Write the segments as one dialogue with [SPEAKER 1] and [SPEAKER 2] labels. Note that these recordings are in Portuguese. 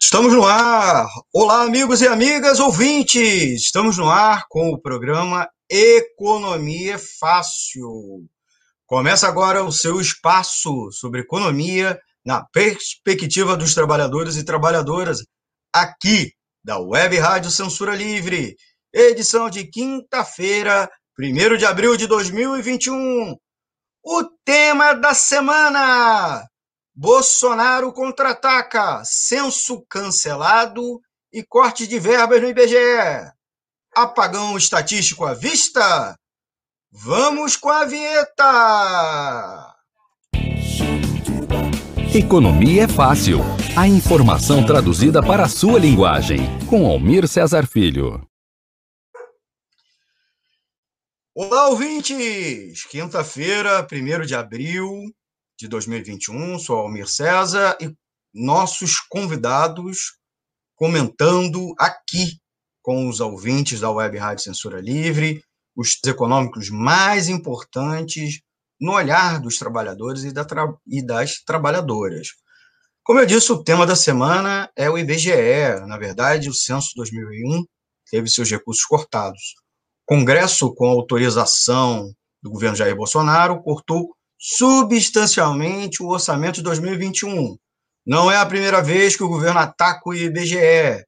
[SPEAKER 1] Estamos no ar! Olá, amigos e amigas ouvintes! Estamos no ar com o programa Economia Fácil. Começa agora o seu espaço sobre economia na perspectiva dos trabalhadores e trabalhadoras, aqui da Web Rádio Censura Livre, edição de quinta-feira, 1 de abril de 2021. O tema da semana: Bolsonaro contra-ataca, censo cancelado e corte de verbas no IBGE. Apagão estatístico à vista? Vamos com a vinheta!
[SPEAKER 2] Economia é fácil. A informação traduzida para a sua linguagem. Com Almir Cesar Filho.
[SPEAKER 1] Olá, ouvintes! Quinta-feira, 1 de abril, de 2021. Sou Almir César e nossos convidados comentando aqui com os ouvintes da Web Rádio Censura Livre os econômicos mais importantes no olhar dos trabalhadores e, da tra e das trabalhadoras. Como eu disse, o tema da semana é o IBGE. Na verdade, o censo 2001 teve seus recursos cortados. Congresso, com autorização do governo Jair Bolsonaro, cortou substancialmente o orçamento de 2021. Não é a primeira vez que o governo ataca o IBGE,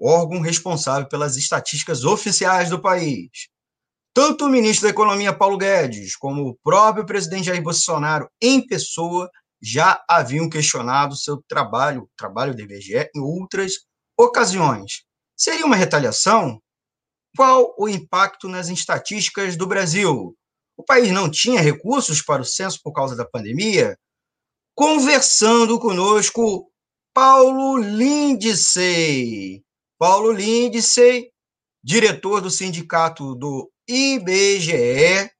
[SPEAKER 1] órgão responsável pelas estatísticas oficiais do país. Tanto o ministro da Economia, Paulo Guedes, como o próprio presidente Jair Bolsonaro, em pessoa, já haviam questionado seu trabalho, o trabalho do IBGE, em outras ocasiões. Seria uma retaliação? Qual o impacto nas estatísticas do Brasil? o país não tinha recursos para o censo por causa da pandemia, conversando conosco Paulo Lindsay. Paulo Lindsay, diretor do sindicato do IBGE,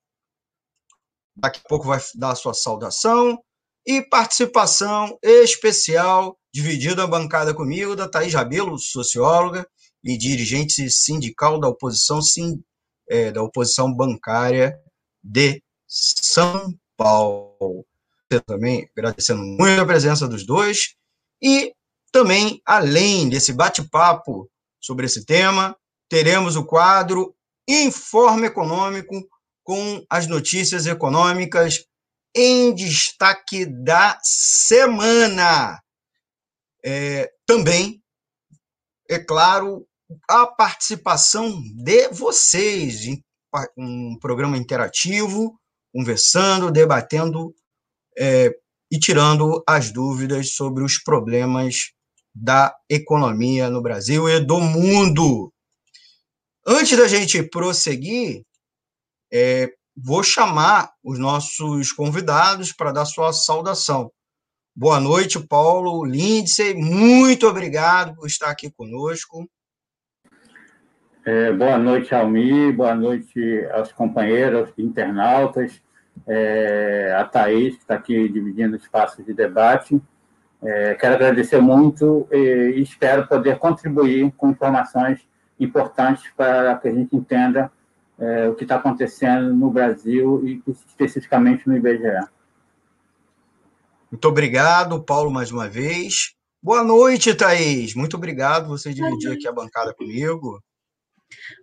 [SPEAKER 1] daqui a pouco vai dar a sua saudação, e participação especial, dividida a bancada comigo, da Thaís Rabelo, socióloga e dirigente sindical da oposição, sim, é, da oposição bancária de São Paulo. Eu também agradecendo muito a presença dos dois e também, além desse bate-papo sobre esse tema, teremos o quadro Informe Econômico com as notícias econômicas em destaque da semana. É, também, é claro, a participação de vocês, um programa interativo, conversando, debatendo é, e tirando as dúvidas sobre os problemas da economia no Brasil e do mundo. Antes da gente prosseguir, é, vou chamar os nossos convidados para dar sua saudação. Boa noite, Paulo Lindsay. Muito obrigado por estar aqui conosco.
[SPEAKER 3] É, boa noite, Almi, boa noite aos companheiros internautas, é, a Thaís, que está aqui dividindo o espaço de debate. É, quero agradecer muito e, e espero poder contribuir com informações importantes para que a gente entenda é, o que está acontecendo no Brasil e especificamente no IBGE.
[SPEAKER 1] Muito obrigado, Paulo, mais uma vez. Boa noite, Thaís. Muito obrigado você dividir aqui a bancada comigo.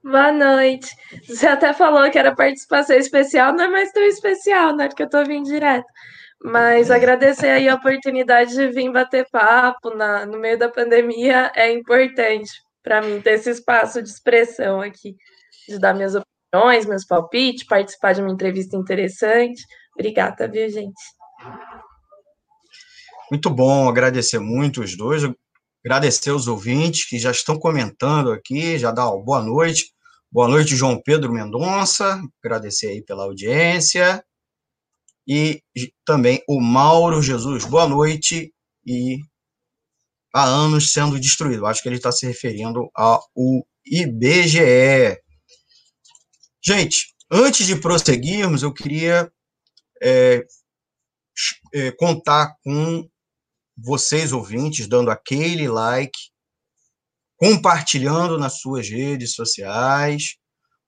[SPEAKER 4] Boa noite. Você até falou que era participação especial, não é mais tão especial, né? Porque eu tô vindo direto. Mas agradecer aí a oportunidade de vir bater papo na, no meio da pandemia é importante para mim ter esse espaço de expressão aqui, de dar minhas opiniões, meus palpites, participar de uma entrevista interessante. Obrigada, viu, gente?
[SPEAKER 1] Muito bom, agradecer muito os dois agradecer os ouvintes que já estão comentando aqui, já dá boa noite. Boa noite, João Pedro Mendonça, agradecer aí pela audiência. E também o Mauro Jesus, boa noite. E há anos sendo destruído. Acho que ele está se referindo ao IBGE. Gente, antes de prosseguirmos, eu queria é, é, contar com vocês ouvintes dando aquele like, compartilhando nas suas redes sociais,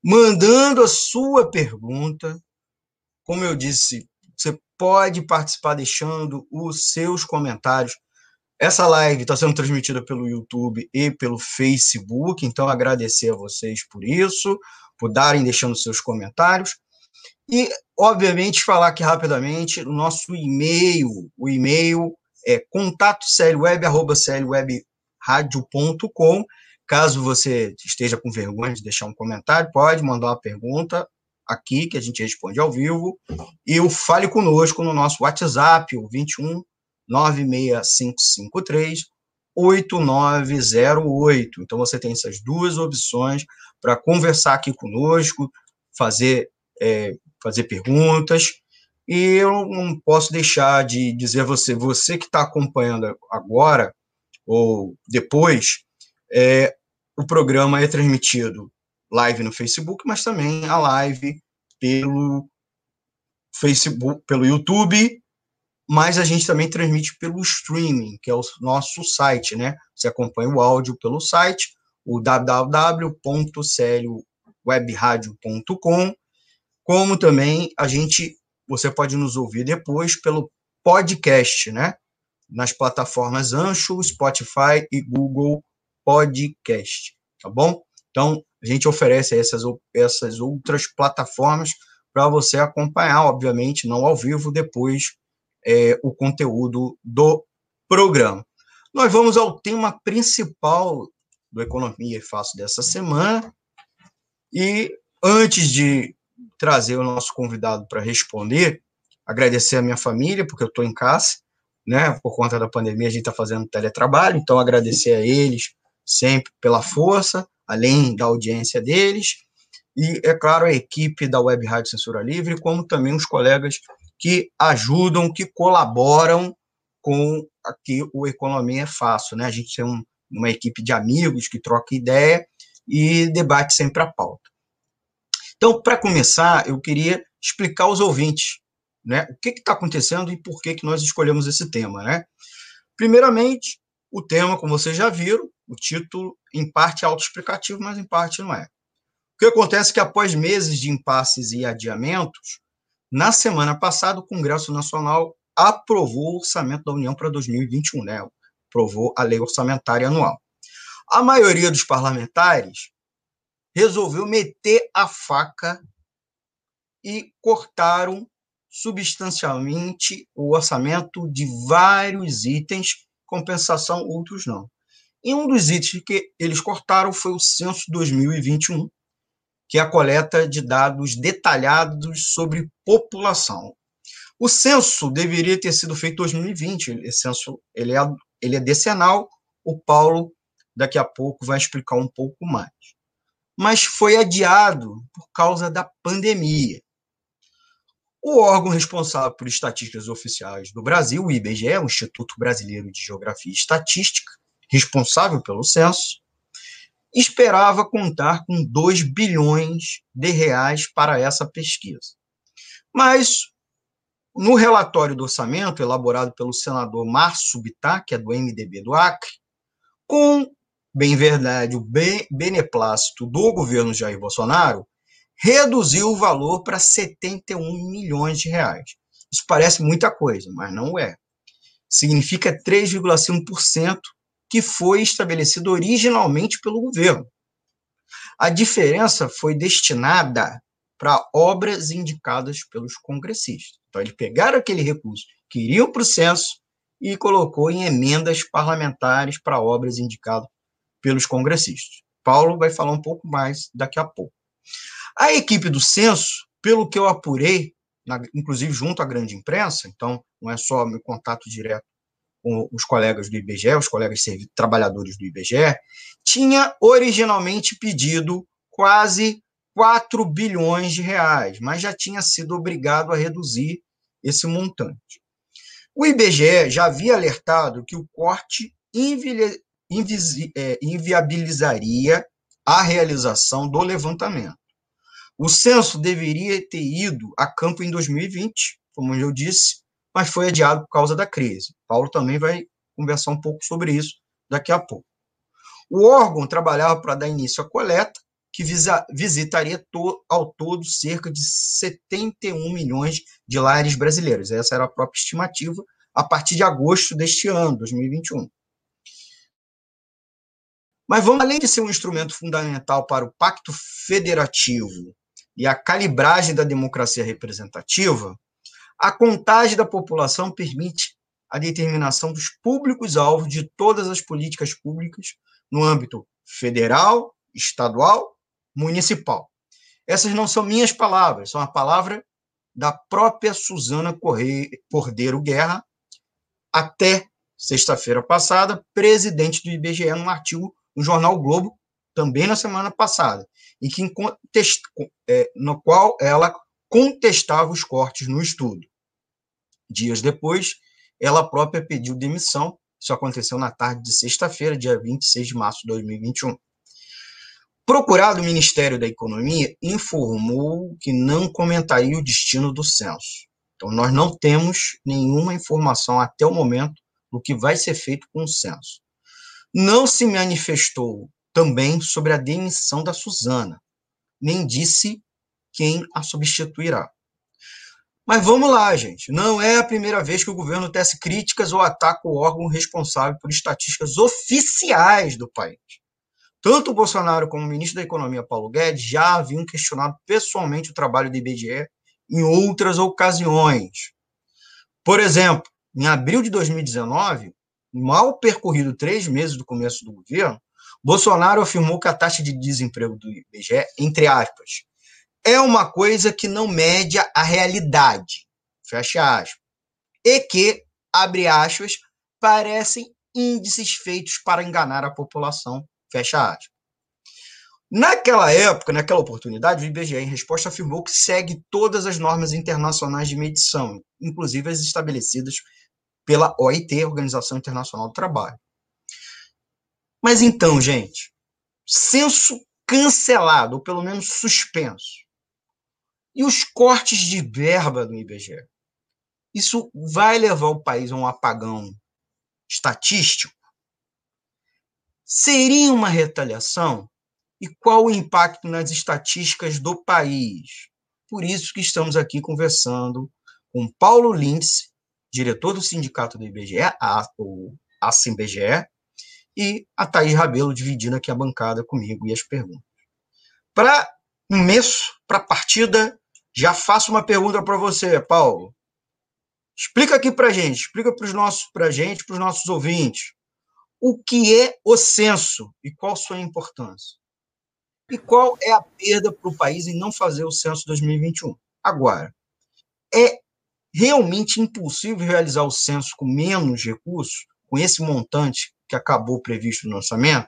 [SPEAKER 1] mandando a sua pergunta, como eu disse, você pode participar deixando os seus comentários. Essa live está sendo transmitida pelo YouTube e pelo Facebook, então agradecer a vocês por isso, por darem deixando seus comentários. E, obviamente, falar aqui rapidamente o nosso e-mail. O e-mail é contato Caso você esteja com vergonha de deixar um comentário, pode mandar uma pergunta aqui, que a gente responde ao vivo. E o Fale Conosco no nosso WhatsApp, o 21 96553 8908. Então você tem essas duas opções para conversar aqui conosco, fazer, é, fazer perguntas. E eu não posso deixar de dizer a você, você que está acompanhando agora ou depois, é, o programa é transmitido live no Facebook, mas também a live pelo Facebook, pelo YouTube, mas a gente também transmite pelo streaming, que é o nosso site, né? Você acompanha o áudio pelo site, o www.clwebradio.com, como também a gente, você pode nos ouvir depois pelo podcast, né? Nas plataformas Ancho, Spotify e Google Podcast, tá bom? Então, a gente oferece essas, essas outras plataformas para você acompanhar, obviamente, não ao vivo, depois é, o conteúdo do programa. Nós vamos ao tema principal do Economia e Fácil dessa semana. E antes de trazer o nosso convidado para responder, agradecer a minha família, porque eu estou em casa, né? Por conta da pandemia, a gente está fazendo teletrabalho, então agradecer a eles sempre pela força, além da audiência deles, e, é claro, a equipe da Web Rádio Censura Livre, como também os colegas que ajudam, que colaboram com aqui o Economia é Fácil, né? A gente tem um, uma equipe de amigos que troca ideia e debate sempre a pauta. Então, para começar, eu queria explicar aos ouvintes né, o que está acontecendo e por que, que nós escolhemos esse tema. Né? Primeiramente, o tema, como vocês já viram, o título, em parte é autoexplicativo, mas em parte não é. O que acontece é que, após meses de impasses e adiamentos, na semana passada, o Congresso Nacional aprovou o orçamento da União para 2021, né? aprovou a lei orçamentária anual. A maioria dos parlamentares resolveu meter a faca e cortaram substancialmente o orçamento de vários itens, compensação, outros não. E um dos itens que eles cortaram foi o censo 2021, que é a coleta de dados detalhados sobre população. O censo deveria ter sido feito em 2020. Esse censo ele é, ele é decenal. O Paulo daqui a pouco vai explicar um pouco mais. Mas foi adiado por causa da pandemia. O órgão responsável por estatísticas oficiais do Brasil, o IBGE, o Instituto Brasileiro de Geografia e Estatística, responsável pelo censo, esperava contar com 2 bilhões de reais para essa pesquisa. Mas no relatório do orçamento elaborado pelo senador Márcio Bittar, que é do MDB do Acre, com bem verdade o beneplácito do governo Jair Bolsonaro, reduziu o valor para 71 milhões de reais. Isso parece muita coisa, mas não é. Significa 3,5% que foi estabelecido originalmente pelo governo. A diferença foi destinada para obras indicadas pelos congressistas. Então, eles pegaram aquele recurso que iriam para o censo e colocou em emendas parlamentares para obras indicadas pelos congressistas. Paulo vai falar um pouco mais daqui a pouco. A equipe do censo, pelo que eu apurei, na, inclusive junto à grande imprensa, então não é só meu contato direto com os colegas do IBGE, os colegas trabalhadores do IBGE, tinha originalmente pedido quase 4 bilhões de reais, mas já tinha sido obrigado a reduzir esse montante. O IBGE já havia alertado que o corte é, inviabilizaria a realização do levantamento. O censo deveria ter ido a campo em 2020, como eu disse, mas foi adiado por causa da crise. Paulo também vai conversar um pouco sobre isso daqui a pouco. O órgão trabalhava para dar início à coleta, que visa, visitaria to, ao todo cerca de 71 milhões de lares brasileiros. Essa era a própria estimativa a partir de agosto deste ano, 2021. Mas vamos além de ser um instrumento fundamental para o pacto federativo e a calibragem da democracia representativa, a contagem da população permite a determinação dos públicos-alvos de todas as políticas públicas no âmbito federal, estadual, municipal. Essas não são minhas palavras, são a palavra da própria Suzana Cordeiro Guerra, até sexta-feira passada, presidente do IBGE, num artigo no jornal Globo, também na semana passada, e que é, no qual ela contestava os cortes no estudo. Dias depois, ela própria pediu demissão. Isso aconteceu na tarde de sexta-feira, dia 26 de março de 2021. Procurado o Ministério da Economia informou que não comentaria o destino do censo. Então, nós não temos nenhuma informação até o momento do que vai ser feito com o censo. Não se manifestou também sobre a demissão da Suzana, nem disse quem a substituirá. Mas vamos lá, gente. Não é a primeira vez que o governo tece críticas ou ataca o órgão responsável por estatísticas oficiais do país. Tanto o Bolsonaro como o ministro da Economia, Paulo Guedes, já haviam questionado pessoalmente o trabalho do IBGE em outras ocasiões. Por exemplo, em abril de 2019, mal percorrido três meses do começo do governo, Bolsonaro afirmou que a taxa de desemprego do IBGE, entre aspas, é uma coisa que não mede a realidade, fecha aspas, e que, abre aspas, parecem índices feitos para enganar a população, fecha aspas. Naquela época, naquela oportunidade, o IBGE, em resposta, afirmou que segue todas as normas internacionais de medição, inclusive as estabelecidas pela OIT, Organização Internacional do Trabalho. Mas então, gente, censo cancelado, ou pelo menos suspenso. E os cortes de verba do IBGE? Isso vai levar o país a um apagão estatístico? Seria uma retaliação? E qual o impacto nas estatísticas do país? Por isso que estamos aqui conversando com Paulo Lindsay, diretor do sindicato do IBGE, a, o ASIMBGE, e a Thaís Rabelo dividindo aqui a bancada comigo e as perguntas. Para começo, para a partida, já faço uma pergunta para você, Paulo. Explica aqui para gente, explica para os nossos, para gente, para os nossos ouvintes, o que é o censo e qual sua importância. E qual é a perda para o país em não fazer o censo 2021? Agora, é realmente impossível realizar o censo com menos recursos, com esse montante que acabou previsto no orçamento?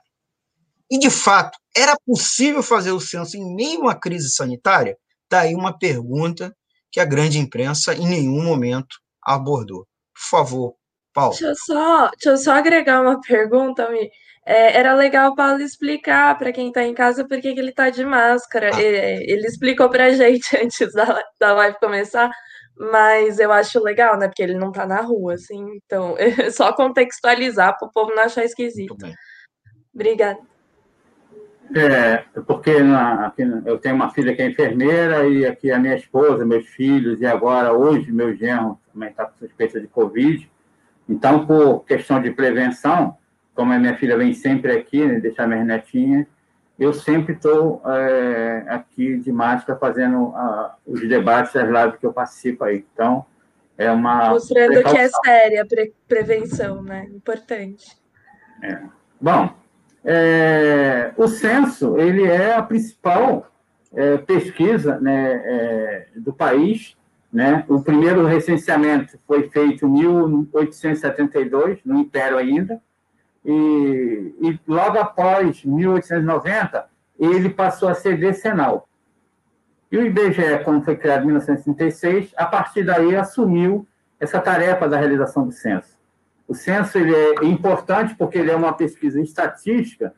[SPEAKER 1] E, de fato, era possível fazer o censo em meio a uma crise sanitária? Daí tá uma pergunta que a grande imprensa em nenhum momento abordou. Por favor, Paulo.
[SPEAKER 4] Deixa eu só, deixa eu só agregar uma pergunta, Mi. É, era legal o Paulo explicar para quem está em casa por que ele está de máscara. Ah. Ele, ele, explicou para a gente antes da, da live começar, mas eu acho legal, né? Porque ele não está na rua, assim. Então, é só contextualizar para o povo não achar esquisito. Obrigada.
[SPEAKER 3] É, porque na, aqui, eu tenho uma filha que é enfermeira e aqui a minha esposa, meus filhos, e agora, hoje, meu genro também está com suspeita de Covid. Então, por questão de prevenção, como a minha filha vem sempre aqui, né, deixar minhas netinhas, eu sempre estou é, aqui de máscara fazendo uh, os debates, as lives que eu participo aí. Então, é uma.
[SPEAKER 4] Mostrando precaução. que é séria a pre prevenção, né? Importante.
[SPEAKER 3] É. Bom, é, o censo ele é a principal é, pesquisa né, do país. Né? O primeiro recenseamento foi feito em 1872, no Império ainda, e, e logo após 1890 ele passou a ser decenal. E o IBGE, quando foi criado em 1936, a partir daí assumiu essa tarefa da realização do censo. O censo ele é importante porque ele é uma pesquisa estatística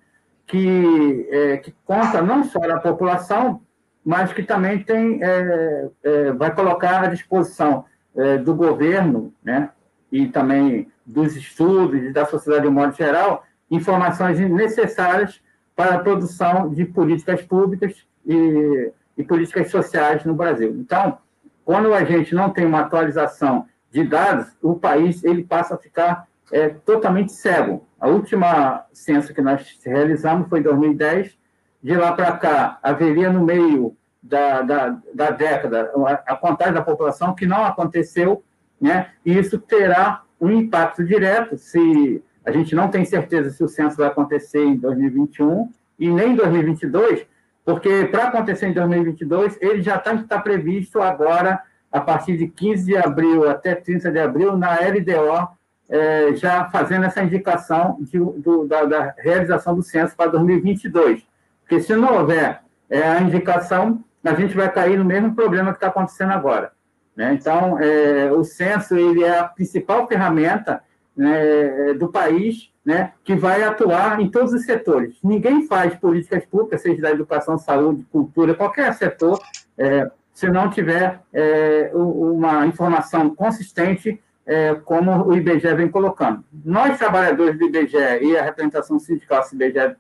[SPEAKER 3] que, é, que conta não só da população, mas que também tem, é, é, vai colocar à disposição é, do governo, né, e também dos estudos e da sociedade de modo geral, informações necessárias para a produção de políticas públicas e, e políticas sociais no Brasil. Então, quando a gente não tem uma atualização de dados, o país ele passa a ficar é, totalmente cego. A última censo que nós realizamos foi em 2010. De lá para cá, haveria no meio da, da, da década a contagem da população que não aconteceu, né? e isso terá um impacto direto se a gente não tem certeza se o censo vai acontecer em 2021 e nem em 2022, porque para acontecer em 2022, ele já está tá previsto agora, a partir de 15 de abril até 30 de abril, na LDO, é, já fazendo essa indicação de, do, da, da, realização do censo para 2022. Porque se não houver é, a indicação, a gente vai cair no mesmo problema que está acontecendo agora. Né? Então, é, o censo ele é a principal ferramenta né, do país né, que vai atuar em todos os setores. Ninguém faz políticas públicas, seja da educação, saúde, cultura, qualquer setor, é, se não tiver é, uma informação consistente é, como o IBGE vem colocando. Nós, trabalhadores do IBGE e a representação sindical CBGE,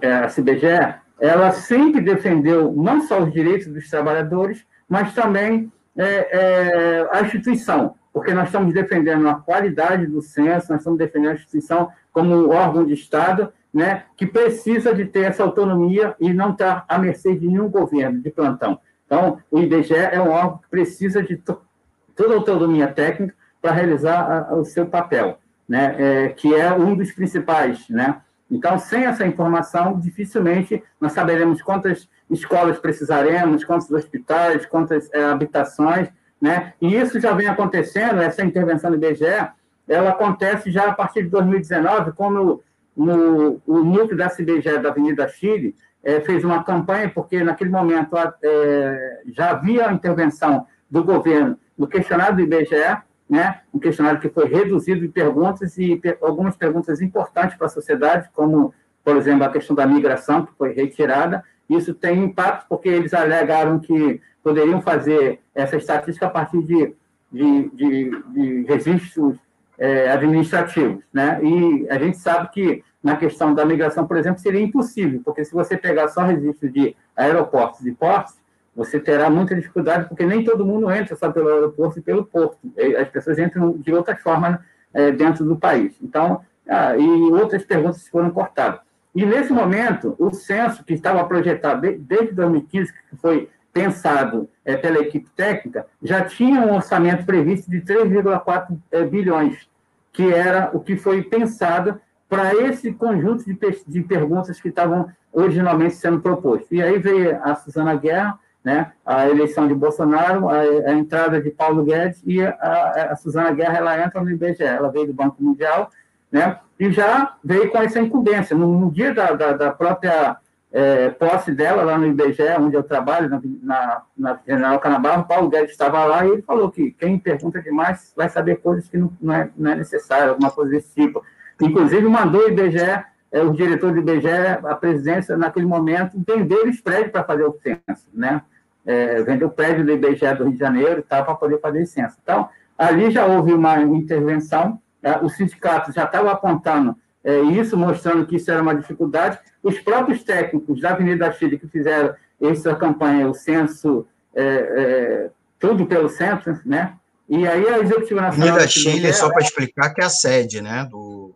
[SPEAKER 3] é, a CBGE, ela sempre defendeu não só os direitos dos trabalhadores, mas também é, é, a instituição, porque nós estamos defendendo a qualidade do censo, nós estamos defendendo a instituição como órgão de Estado, né, que precisa de ter essa autonomia e não estar à mercê de nenhum governo de plantão. Então, o IBGE é um órgão que precisa de toda a autonomia técnica para realizar a, a, o seu papel, né? É, que é um dos principais. Né? Então, sem essa informação, dificilmente nós saberemos quantas escolas precisaremos, quantos hospitais, quantas é, habitações, né? E isso já vem acontecendo, essa intervenção do IBGE, ela acontece já a partir de 2019, como no, o núcleo da CBGE da Avenida Chile é, fez uma campanha, porque naquele momento é, já havia a intervenção do governo no questionário do IBGE, né, um questionário que foi reduzido de perguntas e algumas perguntas importantes para a sociedade, como, por exemplo, a questão da migração, que foi retirada. Isso tem impacto porque eles alegaram que poderiam fazer essa estatística a partir de, de, de, de registros é, administrativos. Né? E a gente sabe que na questão da migração, por exemplo, seria impossível, porque se você pegar só registro de aeroportos e portos, você terá muita dificuldade, porque nem todo mundo entra só pelo aeroporto e pelo porto. As pessoas entram de outras formas é, dentro do país. Então, ah, e outras perguntas foram cortadas. E, nesse momento, o censo, que estava projetado desde 2015, que foi pensado é, pela equipe técnica, já tinha um orçamento previsto de 3,4 é, bilhões, que era o que foi pensado para esse conjunto de, de perguntas que estavam originalmente sendo propostas. E aí veio a Suzana Guerra, né, a eleição de Bolsonaro, a, a entrada de Paulo Guedes e a, a, Suzana Guerra, ela entra no IBGE, ela veio do Banco Mundial, né, e já veio com essa incumbência. No, no dia da, da, da própria é, posse dela, lá no IBGE, onde eu trabalho, na, na, na General Canabarro, Paulo Guedes estava lá e ele falou que quem pergunta demais vai saber coisas que não, não, é, não é necessário, alguma coisa desse tipo. Inclusive, mandou o IBGE, é, o diretor do IBGE, a presidência, naquele momento, vender os prédios para fazer o censo, né? É, vendeu o prédio do IBGE do Rio de Janeiro e tal, para poder fazer licença. Então, ali já houve uma intervenção, é, o sindicato já estava apontando é, isso, mostrando que isso era uma dificuldade. Os próprios técnicos da Avenida Chile que fizeram essa campanha, o censo, é, é, tudo pelo centro, né? E aí a Executiva Nacional...
[SPEAKER 1] Avenida Chile, só para explicar, que é a sede, né? Do,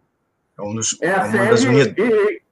[SPEAKER 3] é um dos, é a é sede, e,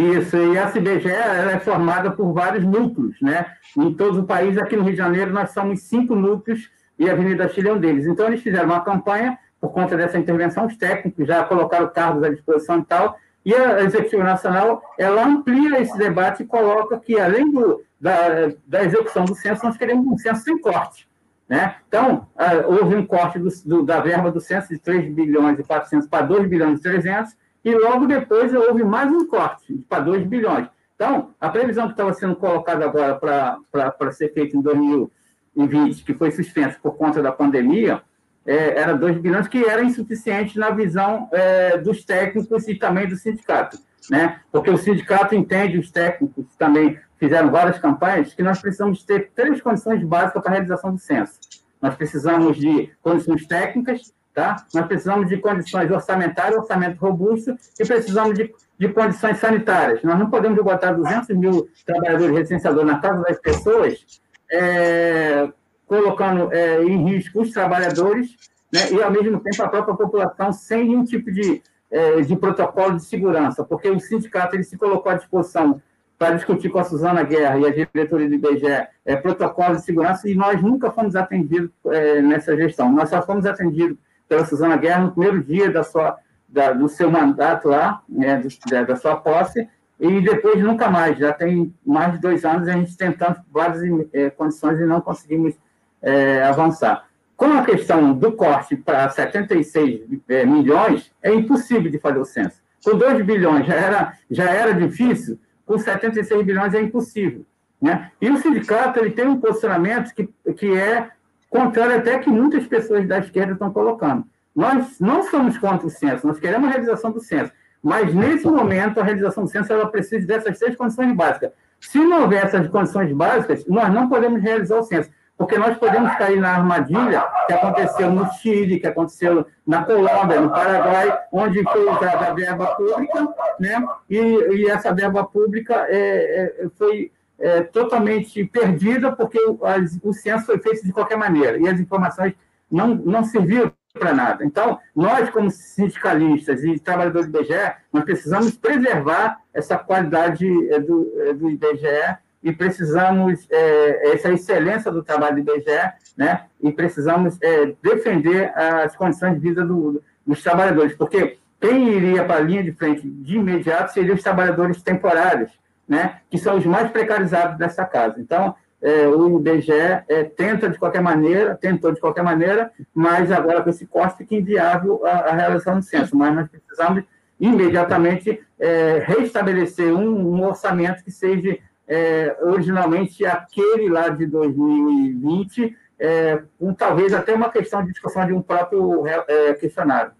[SPEAKER 3] isso, e a CBGE é formada por vários núcleos, né? Em todo o país, aqui no Rio de Janeiro, nós somos cinco núcleos e a Avenida Chile é um deles. Então, eles fizeram uma campanha por conta dessa intervenção, os técnicos já colocaram cargos à disposição e tal, e a Executiva Nacional, ela amplia esse debate e coloca que, além do, da, da execução do censo, nós queremos um censo sem corte. Né? Então, houve um corte do, do, da verba do censo de 3 bilhões e 400 para 2 bilhões e 300, e logo depois houve mais um corte para 2 bilhões. Então, a previsão que estava sendo colocada agora para ser feita em 2020, que foi suspensa por conta da pandemia, é, era 2 bilhões, que era insuficiente na visão é, dos técnicos e também do sindicato. Né? Porque o sindicato entende, os técnicos também fizeram várias campanhas, que nós precisamos ter três condições básicas para a realização do censo. Nós precisamos de condições técnicas, tá? Nós precisamos de condições orçamentárias, orçamento robusto, e precisamos de, de condições sanitárias. Nós não podemos botar 200 mil trabalhadores recenseadores na casa das pessoas, é, colocando é, em risco os trabalhadores né, e, ao mesmo tempo, a própria população sem nenhum tipo de, é, de protocolo de segurança, porque o sindicato ele se colocou à disposição para discutir com a Suzana Guerra e a diretoria do IBGE é, protocolo de segurança e nós nunca fomos atendidos é, nessa gestão. Nós só fomos atendidos pela Suzana Guerra no primeiro dia da sua, da, do seu mandato lá, né, da, da, sua posse, e depois nunca mais. Já tem mais de dois anos a gente tentando várias é, condições e não conseguimos é, avançar. Com a questão do corte para 76 é, milhões, é impossível de fazer o censo. Com 2 bilhões já era, já era difícil, com 76 bilhões é impossível. Né? E o sindicato ele tem um posicionamento que, que é contrário até que muitas pessoas da esquerda estão colocando. Nós não somos contra o censo, nós queremos a realização do censo, mas nesse momento a realização do censo ela precisa dessas seis condições básicas. Se não houver essas condições básicas, nós não podemos realizar o censo, porque nós podemos cair na armadilha que aconteceu no Chile, que aconteceu na Colômbia, no Paraguai, onde foi usada a verba pública, né? e, e essa verba pública é, é, foi é, totalmente perdida, porque o, o censo foi feito de qualquer maneira, e as informações não, não serviram para nada. Então, nós, como sindicalistas e trabalhadores do IBGE, nós precisamos preservar essa qualidade é, do, é, do IBGE e precisamos é, essa excelência do trabalho do IBGE, né? E precisamos é, defender as condições de vida do, dos trabalhadores, porque quem iria para a linha de frente de imediato seriam os trabalhadores temporários, né? Que são os mais precarizados dessa casa. Então, é, o IBGE é, tenta de qualquer maneira, tentou de qualquer maneira, mas agora com esse corte fica inviável a, a realização do censo. Mas nós precisamos imediatamente é, restabelecer um, um orçamento que seja é, originalmente aquele lá de 2020, é, com talvez até uma questão de discussão de um próprio é, questionário.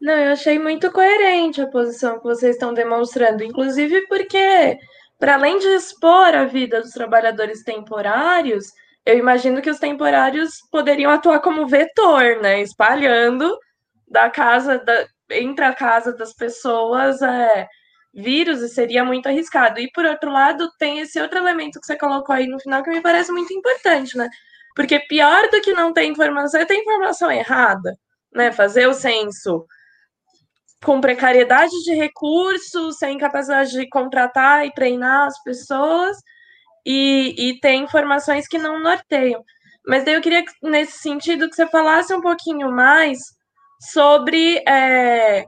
[SPEAKER 4] Não, eu achei muito coerente a posição que vocês estão demonstrando, inclusive porque, para além de expor a vida dos trabalhadores temporários, eu imagino que os temporários poderiam atuar como vetor, né? Espalhando da casa, da, entre a casa das pessoas é, vírus e seria muito arriscado. E por outro lado, tem esse outro elemento que você colocou aí no final que me parece muito importante, né? Porque pior do que não ter informação é ter informação errada, né? Fazer o censo com precariedade de recursos, sem capacidade de contratar e treinar as pessoas e, e ter informações que não norteiam. Mas daí eu queria, nesse sentido, que você falasse um pouquinho mais sobre é,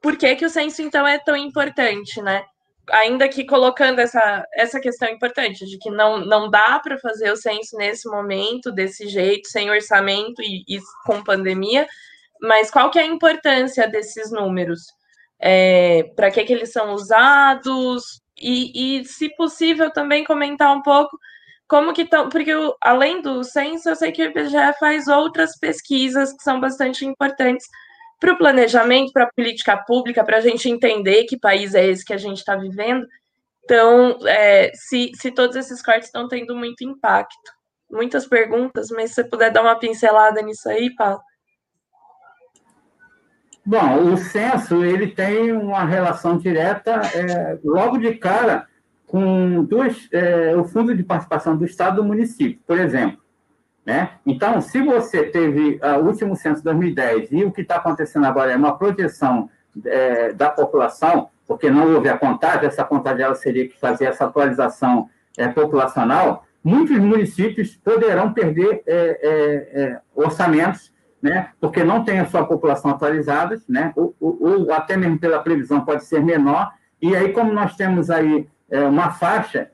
[SPEAKER 4] por que, que o censo, então, é tão importante, né? Ainda que colocando essa, essa questão importante, de que não, não dá para fazer o censo nesse momento, desse jeito, sem orçamento e, e com pandemia, mas qual que é a importância desses números? É, para que, que eles são usados? E, e, se possível, também comentar um pouco como que estão, porque além do censo, eu sei que o IBGE faz outras pesquisas que são bastante importantes para o planejamento, para a política pública, para a gente entender que país é esse que a gente está vivendo. Então, é, se, se todos esses cortes estão tendo muito impacto. Muitas perguntas, mas se você puder dar uma pincelada nisso aí, Paulo.
[SPEAKER 3] Bom, o censo ele tem uma relação direta, é, logo de cara, com dois, é, o fundo de participação do Estado do município, por exemplo. Né? Então, se você teve uh, o último censo de 2010 e o que está acontecendo agora é uma projeção é, da população, porque não houve a contagem, essa contagem ela seria que fazer essa atualização é, populacional, muitos municípios poderão perder é, é, é orçamentos, né? porque não tem a sua população atualizada, né? ou, ou, ou, até mesmo pela previsão pode ser menor, e aí como nós temos aí é, uma faixa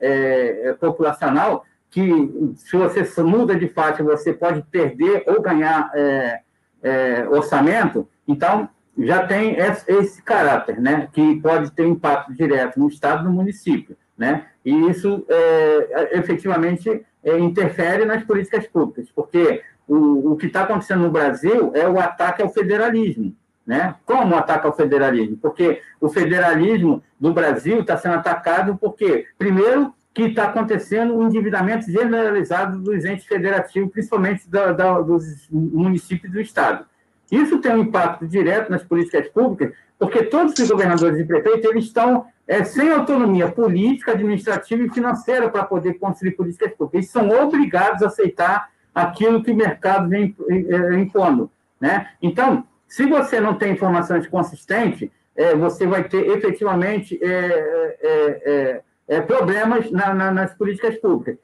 [SPEAKER 3] populacional, que se você muda de faixa, você pode perder ou ganhar é, é, orçamento, então já tem esse, caráter, né, que pode ter impacto direto no Estado e no município, né, e isso é, efetivamente é, interfere nas políticas públicas, porque o, o que está acontecendo no Brasil é o ataque ao federalismo, né? Como o ataque ao federalismo? Porque o federalismo do Brasil está sendo atacado porque, primeiro, que está acontecendo um endividamento generalizado dos entes federativos, principalmente da, da, dos municípios do Estado. Isso tem um impacto direto nas políticas públicas, porque todos os governadores e prefeitos eles estão é, sem autonomia política, administrativa e financeira para poder construir políticas públicas. Eles são obrigados a aceitar aquilo que o mercado vem é, impondo. Né? Então, se você não tem informações consistentes, é, você vai ter efetivamente é, é, problemas na, na, nas políticas públicas.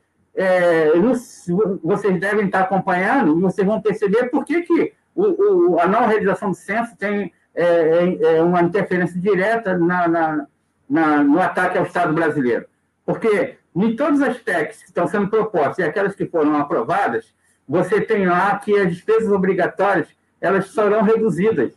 [SPEAKER 3] vocês devem estar acompanhando e vocês vão perceber por que, que o, o, a não realização do censo tem uma interferência direta na, no ataque ao Estado brasileiro. Porque em todos as PECs que estão sendo propostas e aquelas que foram aprovadas, você tem lá que as despesas obrigatórias elas serão reduzidas.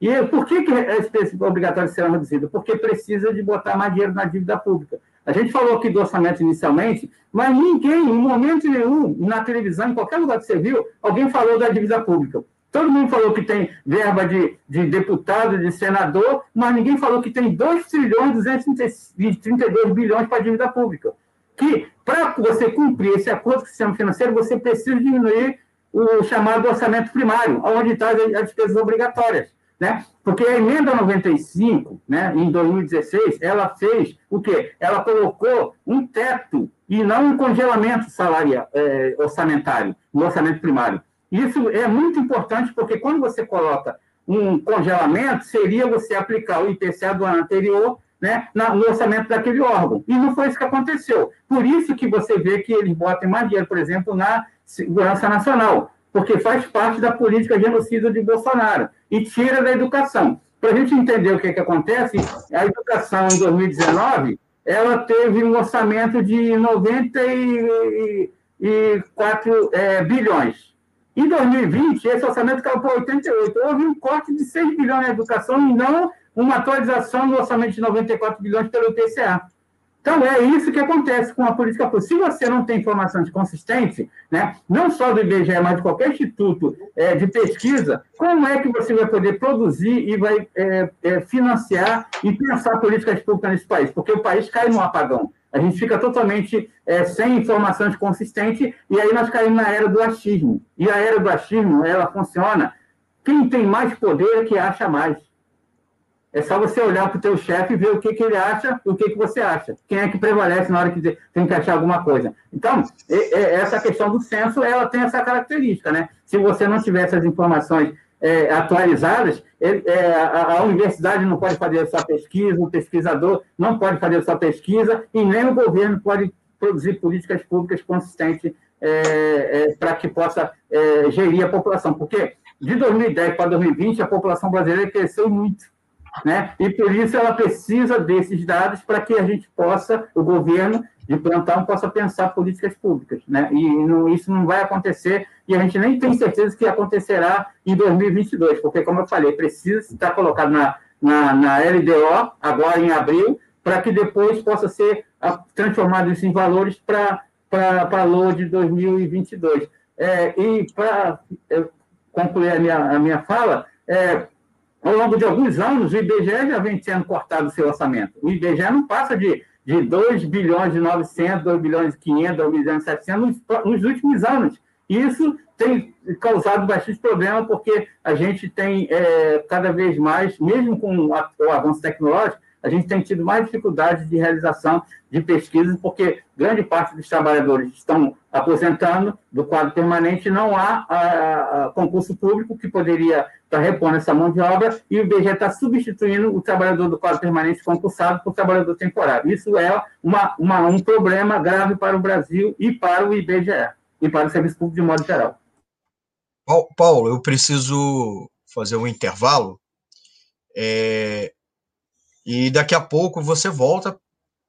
[SPEAKER 3] E por que, que as despesas obrigatórias serão reduzidas? Porque precisa de botar mais dinheiro na dívida pública. A gente falou aqui do orçamento inicialmente, mas ninguém, em momento nenhum, na televisão, em qualquer lugar que você viu, alguém falou da dívida pública. Todo mundo falou que tem verba de, de deputado, de senador, mas ninguém falou que tem 2 trilhões e 232 bilhões para a dívida pública. Que, para você cumprir esse acordo com o sistema financeiro, você precisa diminuir o chamado orçamento primário, onde está as despesas obrigatórias. Né? Porque a emenda 95, né, em 2016, ela fez o quê? Ela colocou um teto e não um congelamento salarial, é, orçamentário no orçamento primário. Isso é muito importante porque quando você coloca um congelamento, seria você aplicar o IPCA do ano anterior né, no orçamento daquele órgão. E não foi isso que aconteceu. Por isso que você vê que eles botam mais dinheiro, por exemplo, na segurança nacional, porque faz parte da política genocida de Bolsonaro e tira da educação. Para a gente entender o que, que acontece, a educação em 2019 ela teve um orçamento de 94 é, bilhões. Em 2020, esse orçamento caiu para 88. Houve um corte de 6 bilhões na educação e não uma atualização no orçamento de 94 bilhões pelo IPCA. Então, é isso que acontece com a política pública. Se você não tem informações consistentes, né, não só do IBGE, mas de qualquer instituto é, de pesquisa, como é que você vai poder produzir e vai é, é, financiar e pensar políticas públicas nesse país? Porque o país cai no apagão. A gente fica totalmente é, sem informações consistentes e aí nós caímos na era do achismo. E a era do achismo, ela funciona. Quem tem mais poder é que acha mais. É só você olhar para o teu chefe e ver o que, que ele acha e o que, que você acha. Quem é que prevalece na hora que tem que achar alguma coisa. Então, essa questão do censo, ela tem essa característica, né? Se você não tiver essas informações é, atualizadas, ele, é, a, a, universidade não pode fazer sua pesquisa, o pesquisador não pode fazer sua pesquisa e nem o governo pode produzir políticas públicas consistentes é, é para que possa é, gerir a população. Porque de 2010 para 2020, a população brasileira cresceu muito né? E por isso ela precisa desses dados para que a gente possa, o governo de plantão, possa pensar políticas públicas, né? E não, isso não vai acontecer e a gente nem tem certeza que acontecerá em 2022, porque, como eu falei, precisa estar colocado na, na, na LDO, agora em abril, para que depois possa ser transformado isso em valores para a LOA de 2022. É, e para concluir a minha, a minha fala, é, ao longo de alguns anos, o IBGE já vem sendo cortado o seu orçamento. O IBGE não passa de, de 2 bilhões e 900, 2 bilhões e 500, 2 bilhões e 700 nos, últimos anos. Isso tem causado bastante problema, porque a gente tem é, cada vez mais, mesmo com o avanço tecnológico, a gente tem tido mais dificuldades de realização de pesquisas, porque grande parte dos trabalhadores estão aposentando do quadro permanente, não há a, a concurso público que poderia estar repondo essa mão de obra, e o IBGE está substituindo o trabalhador do quadro permanente concursado por trabalhador temporário. Isso é uma, uma, um problema grave para o Brasil e para o IBGE, e para o Serviço Público de modo geral.
[SPEAKER 1] Paulo, eu preciso fazer um intervalo. É, e daqui a pouco você volta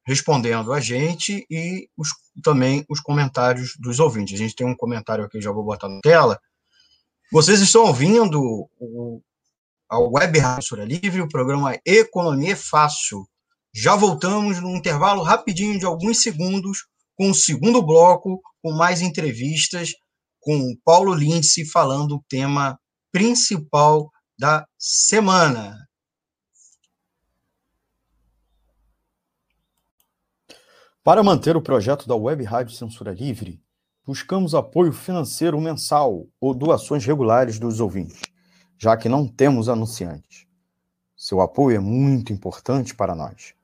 [SPEAKER 1] respondendo a gente e os, também os comentários dos ouvintes. A gente tem um comentário aqui, já vou botar na tela. Vocês estão ouvindo o, a Web Rádio Livre, o programa Economia é Fácil. Já voltamos num intervalo rapidinho de alguns segundos com o segundo bloco, com mais entrevistas com Paulo Lindsay falando o tema principal da semana.
[SPEAKER 5] Para manter o projeto da Web Rádio Censura Livre, buscamos apoio financeiro mensal ou doações regulares dos ouvintes. já que não temos anunciantes. Seu apoio é muito importante para nós.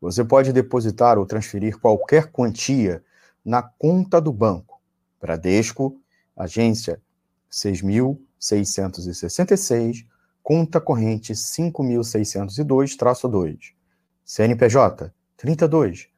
[SPEAKER 5] Você pode depositar ou transferir qualquer quantia na conta do banco. Bradesco, agência 6.666, conta corrente 5.602-2, CNPJ 32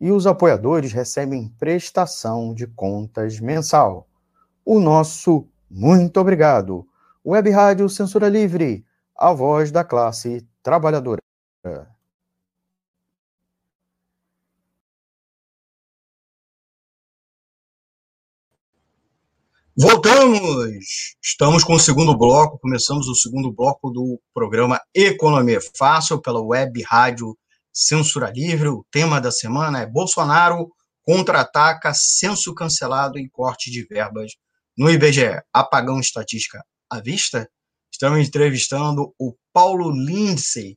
[SPEAKER 5] E os apoiadores recebem prestação de contas mensal. O nosso muito obrigado. Web Rádio Censura Livre, a voz da classe trabalhadora.
[SPEAKER 1] Voltamos! Estamos com o segundo bloco, começamos o segundo bloco do programa Economia Fácil pela Web Rádio Censura Livre. O tema da semana é Bolsonaro contra-ataca censo cancelado e corte de verbas no IBGE. Apagão estatística à vista? Estamos entrevistando o Paulo Lindsay,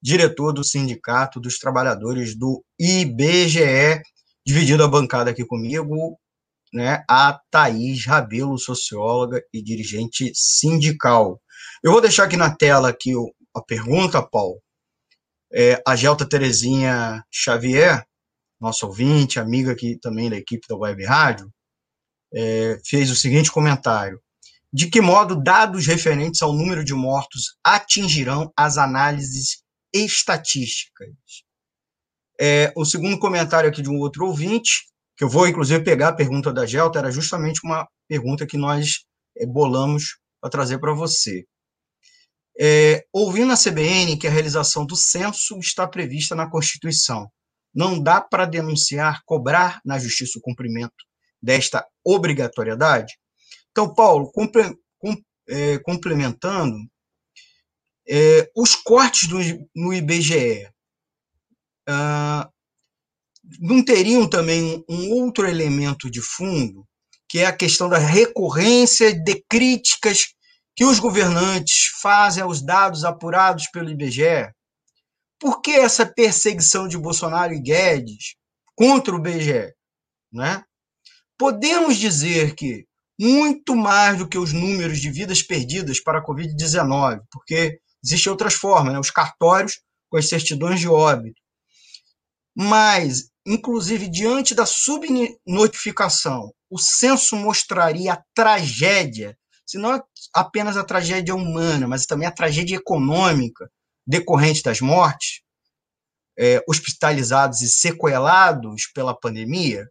[SPEAKER 1] diretor do Sindicato dos Trabalhadores do IBGE, dividindo a bancada aqui comigo, né, a Thaís Rabelo, socióloga e dirigente sindical. Eu vou deixar aqui na tela aqui a pergunta, Paulo. É, a Gelta Terezinha Xavier, nossa ouvinte, amiga aqui também da equipe da Web Rádio, é, fez o seguinte comentário. De que modo dados referentes ao número de mortos atingirão as análises estatísticas? É, o segundo comentário aqui de um outro ouvinte que eu vou, inclusive, pegar a pergunta da Gelta, era justamente uma pergunta que nós é, bolamos para trazer para você. É, ouvindo a CBN que a realização do censo está prevista na Constituição, não dá para denunciar, cobrar na Justiça o cumprimento desta obrigatoriedade? Então, Paulo, é, complementando, é, os cortes do, no IBGE, ah, não teriam também um outro elemento de fundo, que é a questão da recorrência de críticas que os governantes fazem aos dados apurados pelo IBGE? Por que essa perseguição de Bolsonaro e Guedes contra o IBGE? Né? Podemos dizer que muito mais do que os números de vidas perdidas para a Covid-19, porque existem outras formas, né? os cartórios com as certidões de óbito. Mas Inclusive, diante da subnotificação, o censo mostraria a tragédia, se não apenas a tragédia humana, mas também a tragédia econômica decorrente das mortes, é, hospitalizados e sequelados pela pandemia.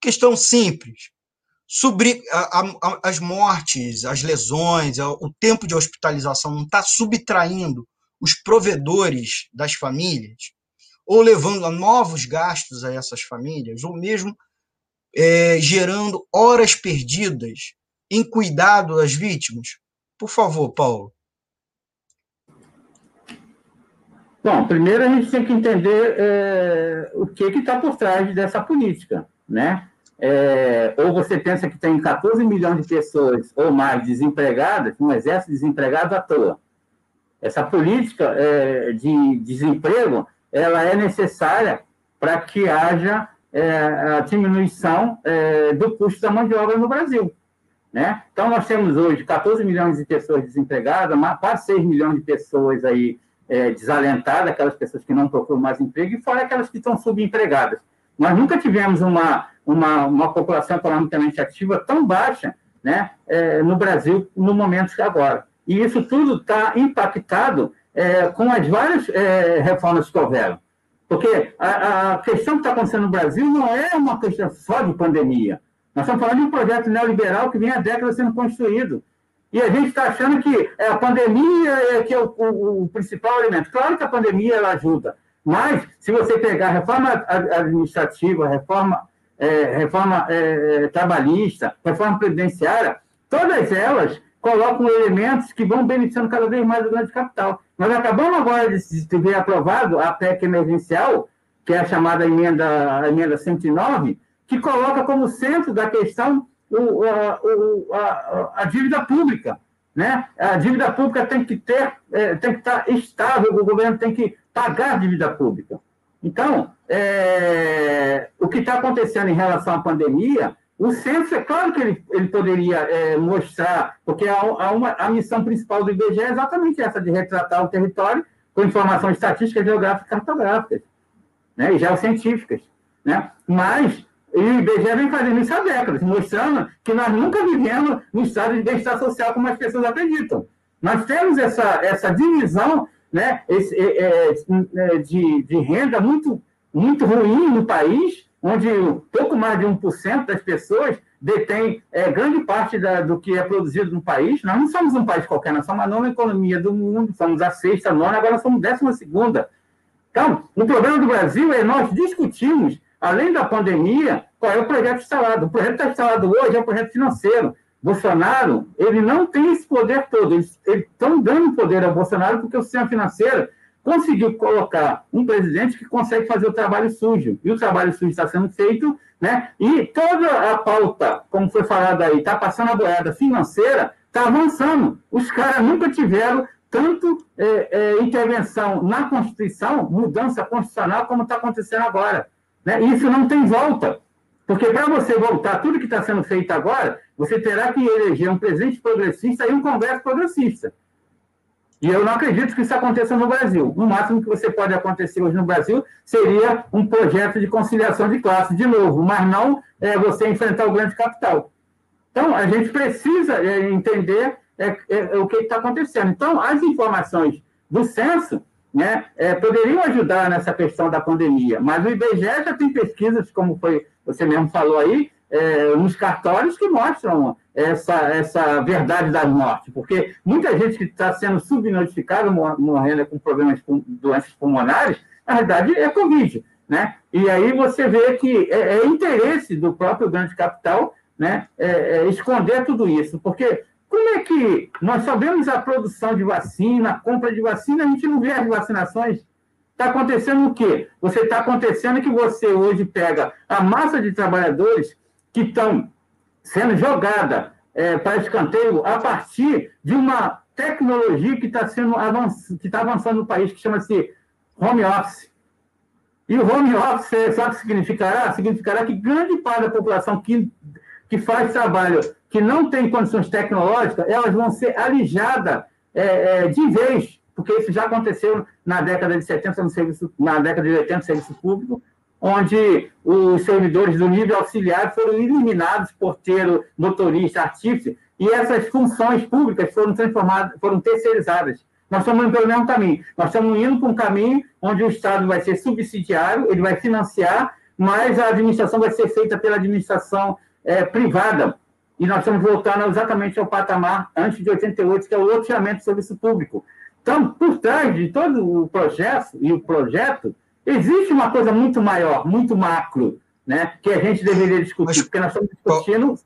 [SPEAKER 1] Questão simples. Subri, a, a, as mortes, as lesões, o tempo de hospitalização não está subtraindo os provedores das famílias? ou levando a novos gastos a essas famílias, ou mesmo é, gerando horas perdidas em cuidado das vítimas? Por favor, Paulo.
[SPEAKER 3] Bom, primeiro a gente tem que entender é, o que está por trás dessa política, né? É, ou você pensa que tem 14 milhões de pessoas ou mais desempregadas, um exército desempregado à toa. Essa política é, de desemprego ela é necessária para que haja é, a diminuição é, do custo da mão de obra no Brasil. Né? Então, nós temos hoje 14 milhões de pessoas desempregadas, quase 6 milhões de pessoas aí é, desalentadas, aquelas pessoas que não procuram mais emprego, e fora aquelas que estão subempregadas. Nós nunca tivemos uma, uma, uma população economicamente ativa tão baixa né, é, no Brasil no momento que agora. E isso tudo está impactado é, com as várias é, reformas que houveram. Porque a, a questão que está acontecendo no Brasil não é uma questão só de pandemia. Nós estamos falando de um projeto neoliberal que vem há décadas sendo construído. E a gente está achando que é a pandemia é que é o, o, o, principal elemento. Claro que a pandemia ela ajuda, mas se você pegar a reforma administrativa, reforma, é, reforma é, trabalhista, reforma previdenciária, todas elas colocam elementos que vão beneficiando cada vez mais o grande capital. Nós acabamos agora de ver aprovado a PEC emergencial, que é a chamada emenda, a emenda 109, que coloca como centro da questão o, a, o, a, a, dívida pública. Né? A dívida pública tem que ter, é, tem que estar estável, o governo tem que pagar a dívida pública. Então, é, o que está acontecendo em relação à pandemia, o censo, é claro que ele, ele poderia é, mostrar, porque a, a, uma, a missão principal do IBGE é exatamente essa, de retratar o território com informações estatísticas, geográficas cartográficas, né, e geocientíficas. Né? Mas e o IBGE vem fazendo isso há décadas, mostrando que nós nunca vivemos no estado de bem-estar social como as pessoas acreditam. Nós temos essa, essa divisão né, esse, é, é, de, de renda muito, muito ruim no país, onde pouco mais de 1% das pessoas detém é, grande parte da, do que é produzido no país. Nós não somos um país qualquer, nós somos a nona economia do mundo, somos a sexta, a nona, agora somos a décima segunda. Então, o problema do Brasil é nós discutimos além da pandemia, qual é o projeto instalado? O projeto que está instalado hoje é o projeto financeiro. Bolsonaro, ele não tem esse poder todo. Eles estão dando poder ao Bolsonaro porque o sistema financeiro conseguiu colocar um presidente que consegue fazer o trabalho sujo. E o trabalho sujo está sendo feito, né? E toda a pauta, como foi falado aí, está passando a boiada financeira, está avançando. Os caras nunca tiveram tanto é, é, intervenção na Constituição, mudança constitucional, como está acontecendo agora. Né? Isso não tem volta. Porque para você voltar tudo que está sendo feito agora, você terá que eleger um presidente progressista e um Congresso progressista. E eu não acredito que isso aconteça no Brasil. No máximo que você pode acontecer hoje no Brasil seria um projeto de conciliação de classe, de novo, mas não é, você enfrentar o grande capital. Então, a gente precisa é, entender é, é, o que está acontecendo. Então, as informações do censo né, é, poderiam ajudar nessa questão da pandemia, mas o IBGE já tem pesquisas, como foi você mesmo falou aí, é, nos cartórios que mostram essa, essa verdade da morte, porque muita gente que está sendo subnotificada, morrendo com problemas com doenças pulmonares, na verdade é Covid. Né? E aí você vê que é, é interesse do próprio grande capital né, é, é esconder tudo isso, porque como é que nós sabemos a produção de vacina, a compra de vacina, a gente não vê as vacinações? Está acontecendo o quê? Você está acontecendo que você hoje pega a massa de trabalhadores que estão sendo jogada é, para escanteio a partir de uma tecnologia que está sendo avanç... que está avançando no país, que chama-se home office. E o home office, sabe o que significará? Significará que grande parte da população que, que faz trabalho que não tem condições tecnológicas, elas vão ser alijadas é, é, de vez, porque isso já aconteceu na década de 70 no serviço, na década de 80 no serviço público, onde os servidores do nível auxiliar foram eliminados, porteiro, motorista, artífice, e essas funções públicas foram transformadas, foram terceirizadas. Nós estamos indo pelo mesmo caminho. Nós estamos indo para um caminho onde o Estado vai ser subsidiário, ele vai financiar, mas a administração vai ser feita pela administração é, privada, e nós estamos voltando exatamente ao patamar antes de 88, que é o loteamento de serviço público. Então, por trás de todo o processo e o projeto, existe uma coisa muito maior, muito macro, né, que a gente deveria discutir, Mas, porque nós estamos discutindo.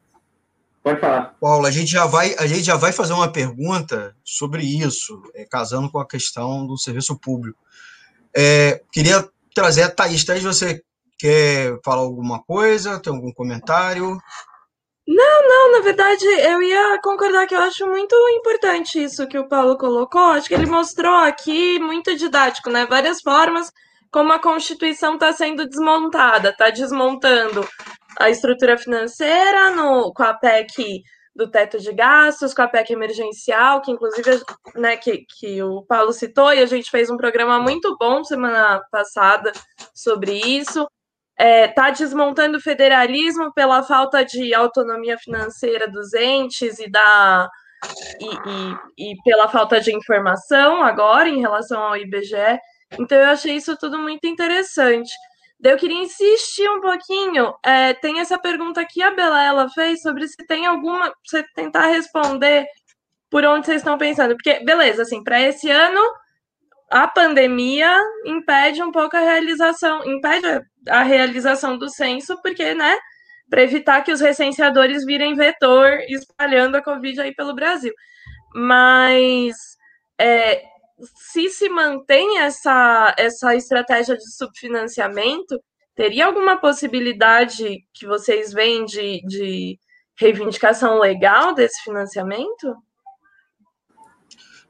[SPEAKER 3] Pode falar.
[SPEAKER 1] Paulo, a gente já vai, a gente já vai fazer uma pergunta sobre isso, é, casando com a questão do serviço público. É, queria trazer a Thaís. Thaís, você quer falar alguma coisa? Tem algum comentário?
[SPEAKER 4] Não, não, na verdade, eu ia concordar que eu acho muito importante isso que o Paulo colocou. Acho que ele mostrou aqui muito didático, né? Várias formas como a Constituição está sendo desmontada, está desmontando a estrutura financeira no, com a PEC do teto de gastos, com a PEC emergencial, que inclusive né, que, que o Paulo citou, e a gente fez um programa muito bom semana passada sobre isso está é, tá desmontando o federalismo pela falta de autonomia financeira dos entes e da e, e, e, pela falta de informação agora em relação ao IBGE. Então eu achei isso tudo muito interessante. Eu queria insistir um pouquinho. É, tem essa pergunta que a Belela fez sobre se tem alguma. Você tentar responder por onde vocês estão pensando. Porque, beleza, assim, para esse ano a pandemia impede um pouco a realização, impede a realização do censo, porque, né, para evitar que os recenseadores virem vetor espalhando a Covid aí pelo Brasil. Mas é, se se mantém essa, essa estratégia de subfinanciamento, teria alguma possibilidade que vocês veem de, de reivindicação legal desse financiamento?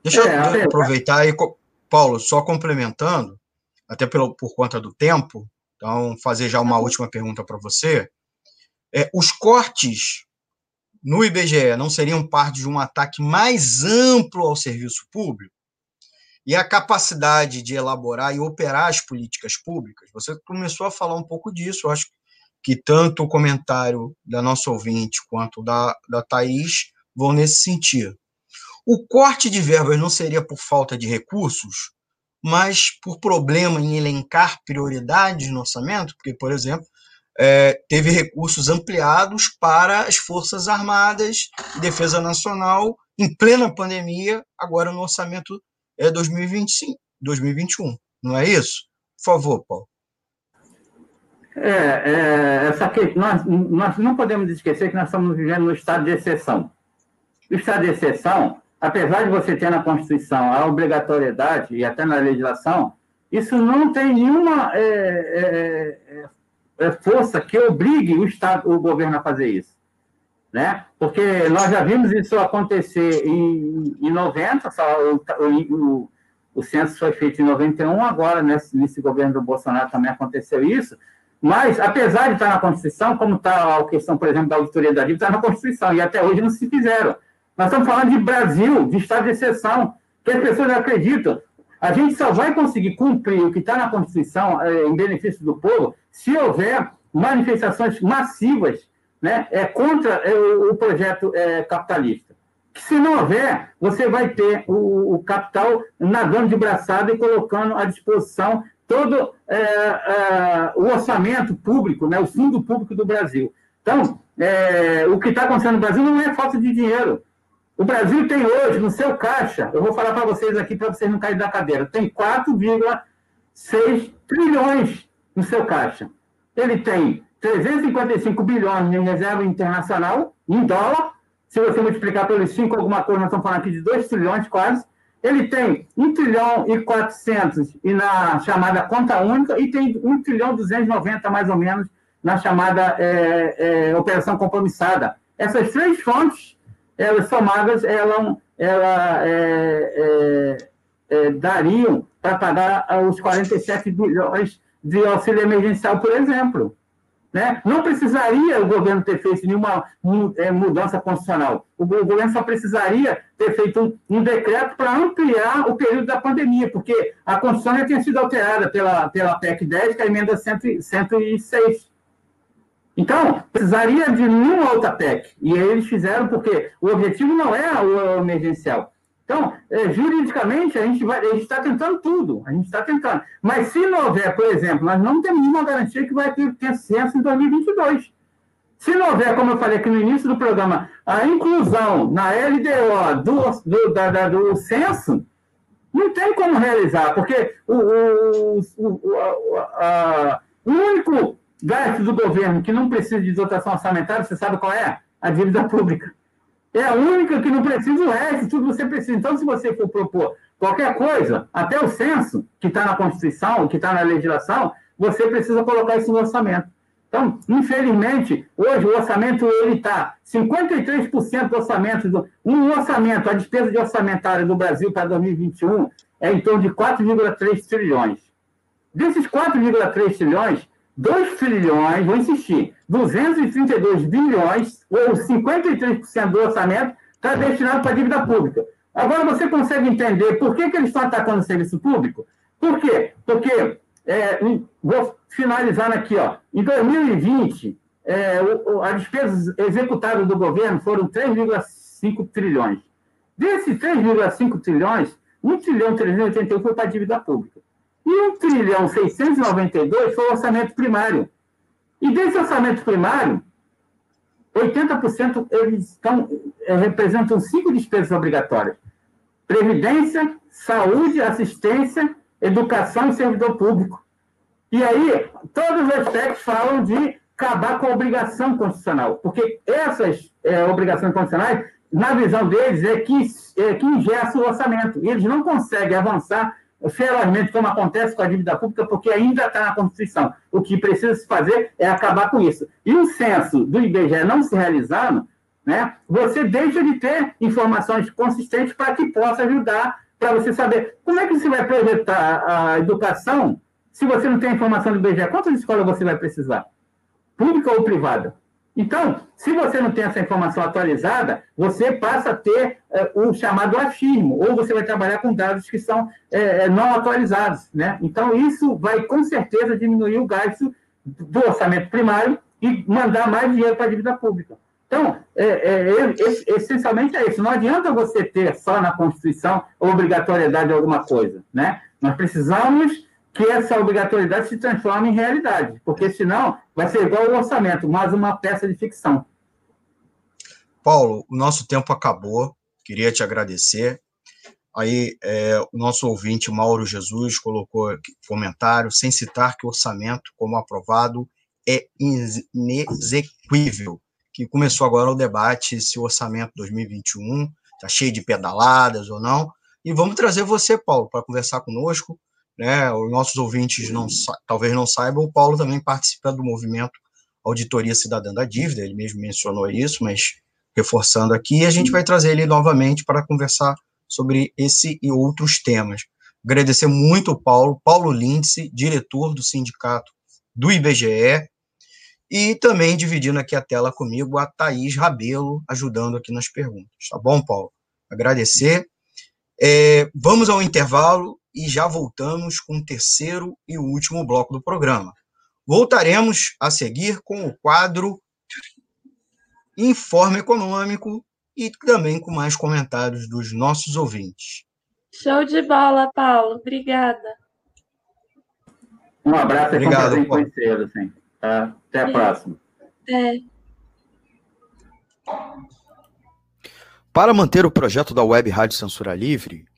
[SPEAKER 1] Deixa é, eu aproveitar aí, Paulo, só complementando, até pelo, por conta do tempo, então fazer já uma última pergunta para você. É, os cortes no IBGE não seriam parte de um ataque mais amplo ao serviço público? E a capacidade de elaborar e operar as políticas públicas? Você começou a falar um pouco disso, eu acho que tanto o comentário da nossa ouvinte quanto da, da Thaís vão nesse sentido. O corte de verbas não seria por falta de recursos, mas por problema em elencar prioridades no orçamento, porque, por exemplo, é, teve recursos ampliados para as Forças Armadas e Defesa Nacional em plena pandemia, agora no orçamento é 2025, 2021. Não é isso? Por favor, Paulo.
[SPEAKER 3] É, é, essa que, nós, nós não podemos esquecer que nós estamos vivendo no estado de exceção. O estado de exceção, apesar de você ter na Constituição a obrigatoriedade e até na legislação, isso não tem nenhuma é, é, é, é força que obrigue o Estado, o governo a fazer isso. Né? Porque nós já vimos isso acontecer em, em 90, só o, o, o censo foi feito em 91, agora nesse, nesse governo do Bolsonaro também aconteceu isso, mas, apesar de estar na Constituição, como está a questão, por exemplo, da auditoria da dívida, está na Constituição, e até hoje não se fizeram. Nós estamos falando de Brasil, de estado de exceção, que as pessoas acreditam. A gente só vai conseguir cumprir o que está na Constituição é, em benefício do povo se houver manifestações massivas né, é, contra é, o projeto é, capitalista. Que se não houver, você vai ter o, o, capital nadando de braçada e colocando à disposição todo é, é, o orçamento público, né, o fundo público do Brasil. Então, é, o que está acontecendo no Brasil não é falta de dinheiro. O Brasil tem hoje no seu caixa, eu vou falar para vocês aqui para vocês não caírem da cadeira, tem 4,6 trilhões no seu caixa. Ele tem 355 bilhões em reserva internacional, em dólar. Se você multiplicar pelos 5 alguma coisa, nós estamos falando aqui de 2 trilhões quase. Ele tem 1 trilhão e 400 e na chamada conta única e tem 1 trilhão 290 mais ou menos na chamada é, é, operação compromissada. Essas três fontes elas somadas, elas, ela, é, é, é, dariam para pagar os 47 bilhões de auxílio emergencial, por exemplo. Né? Não precisaria o governo ter feito nenhuma é, mudança constitucional. O governo só precisaria ter feito um, um decreto para ampliar o período da pandemia, porque a Constituição já tinha sido alterada pela, pela PEC 10, que é a emenda 100, 106. Então, precisaria de nenhuma outra PEC. E eles fizeram porque o objetivo não é o emergencial. Então, é, juridicamente, a gente está tentando tudo, a gente está tentando. Mas se não houver, por exemplo, nós não temos nenhuma garantia que vai ter, censo em 2022. Se não houver, como eu falei aqui no início do programa, a inclusão na LDO do, do, da, da, do censo, não tem como realizar, porque o, o, o, a, o único gasto do governo que não precisa de dotação orçamentária, você sabe qual é? A dívida pública. É a única que não precisa o resto, tudo você precisa. Então, se você for propor qualquer coisa, até o censo, que está na Constituição, que está na legislação, você precisa colocar isso no orçamento. Então, infelizmente, hoje o orçamento ele está 53% do orçamento do um orçamento, a despesa de orçamentária do Brasil para 2021 é em torno de 4,3 trilhões. Desses 4,3 trilhões, 2 trilhões, vou insistir, 232 bilhões, ou 53% do orçamento, está destinado para a dívida pública. Agora você consegue entender por que, que eles estão atacando o serviço público? Por quê? Porque, é, vou finalizar aqui, ó, em 2020, é, o, a despesa executada do governo foram 3,5 trilhões. Desses 3,5 trilhões, 1 trilhão 381 foi para a dívida pública. E 1 trilhão 692 foi o orçamento primário. E desse orçamento primário, 80% eles estão, é, representam cinco despesas obrigatórias: previdência, saúde, assistência, educação e servidor público. E aí, todos os aspectos falam de acabar com a obrigação constitucional, porque essas é, obrigações constitucionais, na visão deles, é que, é que ingessa o orçamento. E eles não conseguem avançar ferozmente, como acontece com a dívida pública, porque ainda está na Constituição. O que precisa se fazer é acabar com isso. E o censo do IBGE não se realizando, né, você deixa de ter informações consistentes para que possa ajudar para você saber como é que você vai projetar a educação se você não tem informação do IBGE. Quantas escolas você vai precisar? Pública ou privada? Então, se você não tem essa informação atualizada, você passa a ter é, o chamado achismo, ou você vai trabalhar com dados que são é, não atualizados. Né? Então, isso vai com certeza diminuir o gasto do orçamento primário e mandar mais dinheiro para a dívida pública. Então, é, essencialmente é isso. Não adianta você ter só na Constituição obrigatoriedade de alguma coisa. Né? Nós precisamos que essa obrigatoriedade se transforme em realidade, porque senão vai ser igual o orçamento, mais uma peça de ficção.
[SPEAKER 1] Paulo, o nosso tempo acabou, queria te agradecer. Aí, é, o nosso ouvinte Mauro Jesus colocou comentário, sem citar que o orçamento, como aprovado, é inexequível. Que começou agora o debate se o orçamento 2021 está cheio de pedaladas ou não. E vamos trazer você, Paulo, para conversar conosco né? Os nossos ouvintes não talvez não saibam, o Paulo também participa do movimento Auditoria Cidadã da Dívida, ele mesmo mencionou isso, mas reforçando aqui, a gente vai trazer ele novamente para conversar sobre esse e outros temas. Agradecer muito o Paulo, Paulo Lindsay, diretor do sindicato do IBGE, e também dividindo aqui a tela comigo a Thaís Rabelo, ajudando aqui nas perguntas. Tá bom, Paulo? Agradecer. É, vamos ao intervalo e já voltamos com o terceiro e último bloco do programa. Voltaremos a seguir com o quadro Informe Econômico e também com mais comentários dos nossos ouvintes.
[SPEAKER 4] Show de bola, Paulo. Obrigada.
[SPEAKER 3] Um abraço e Obrigado, um conhecê-lo, sim. Tá? Até a próxima.
[SPEAKER 4] É.
[SPEAKER 5] Para manter o projeto da Web Rádio Censura Livre,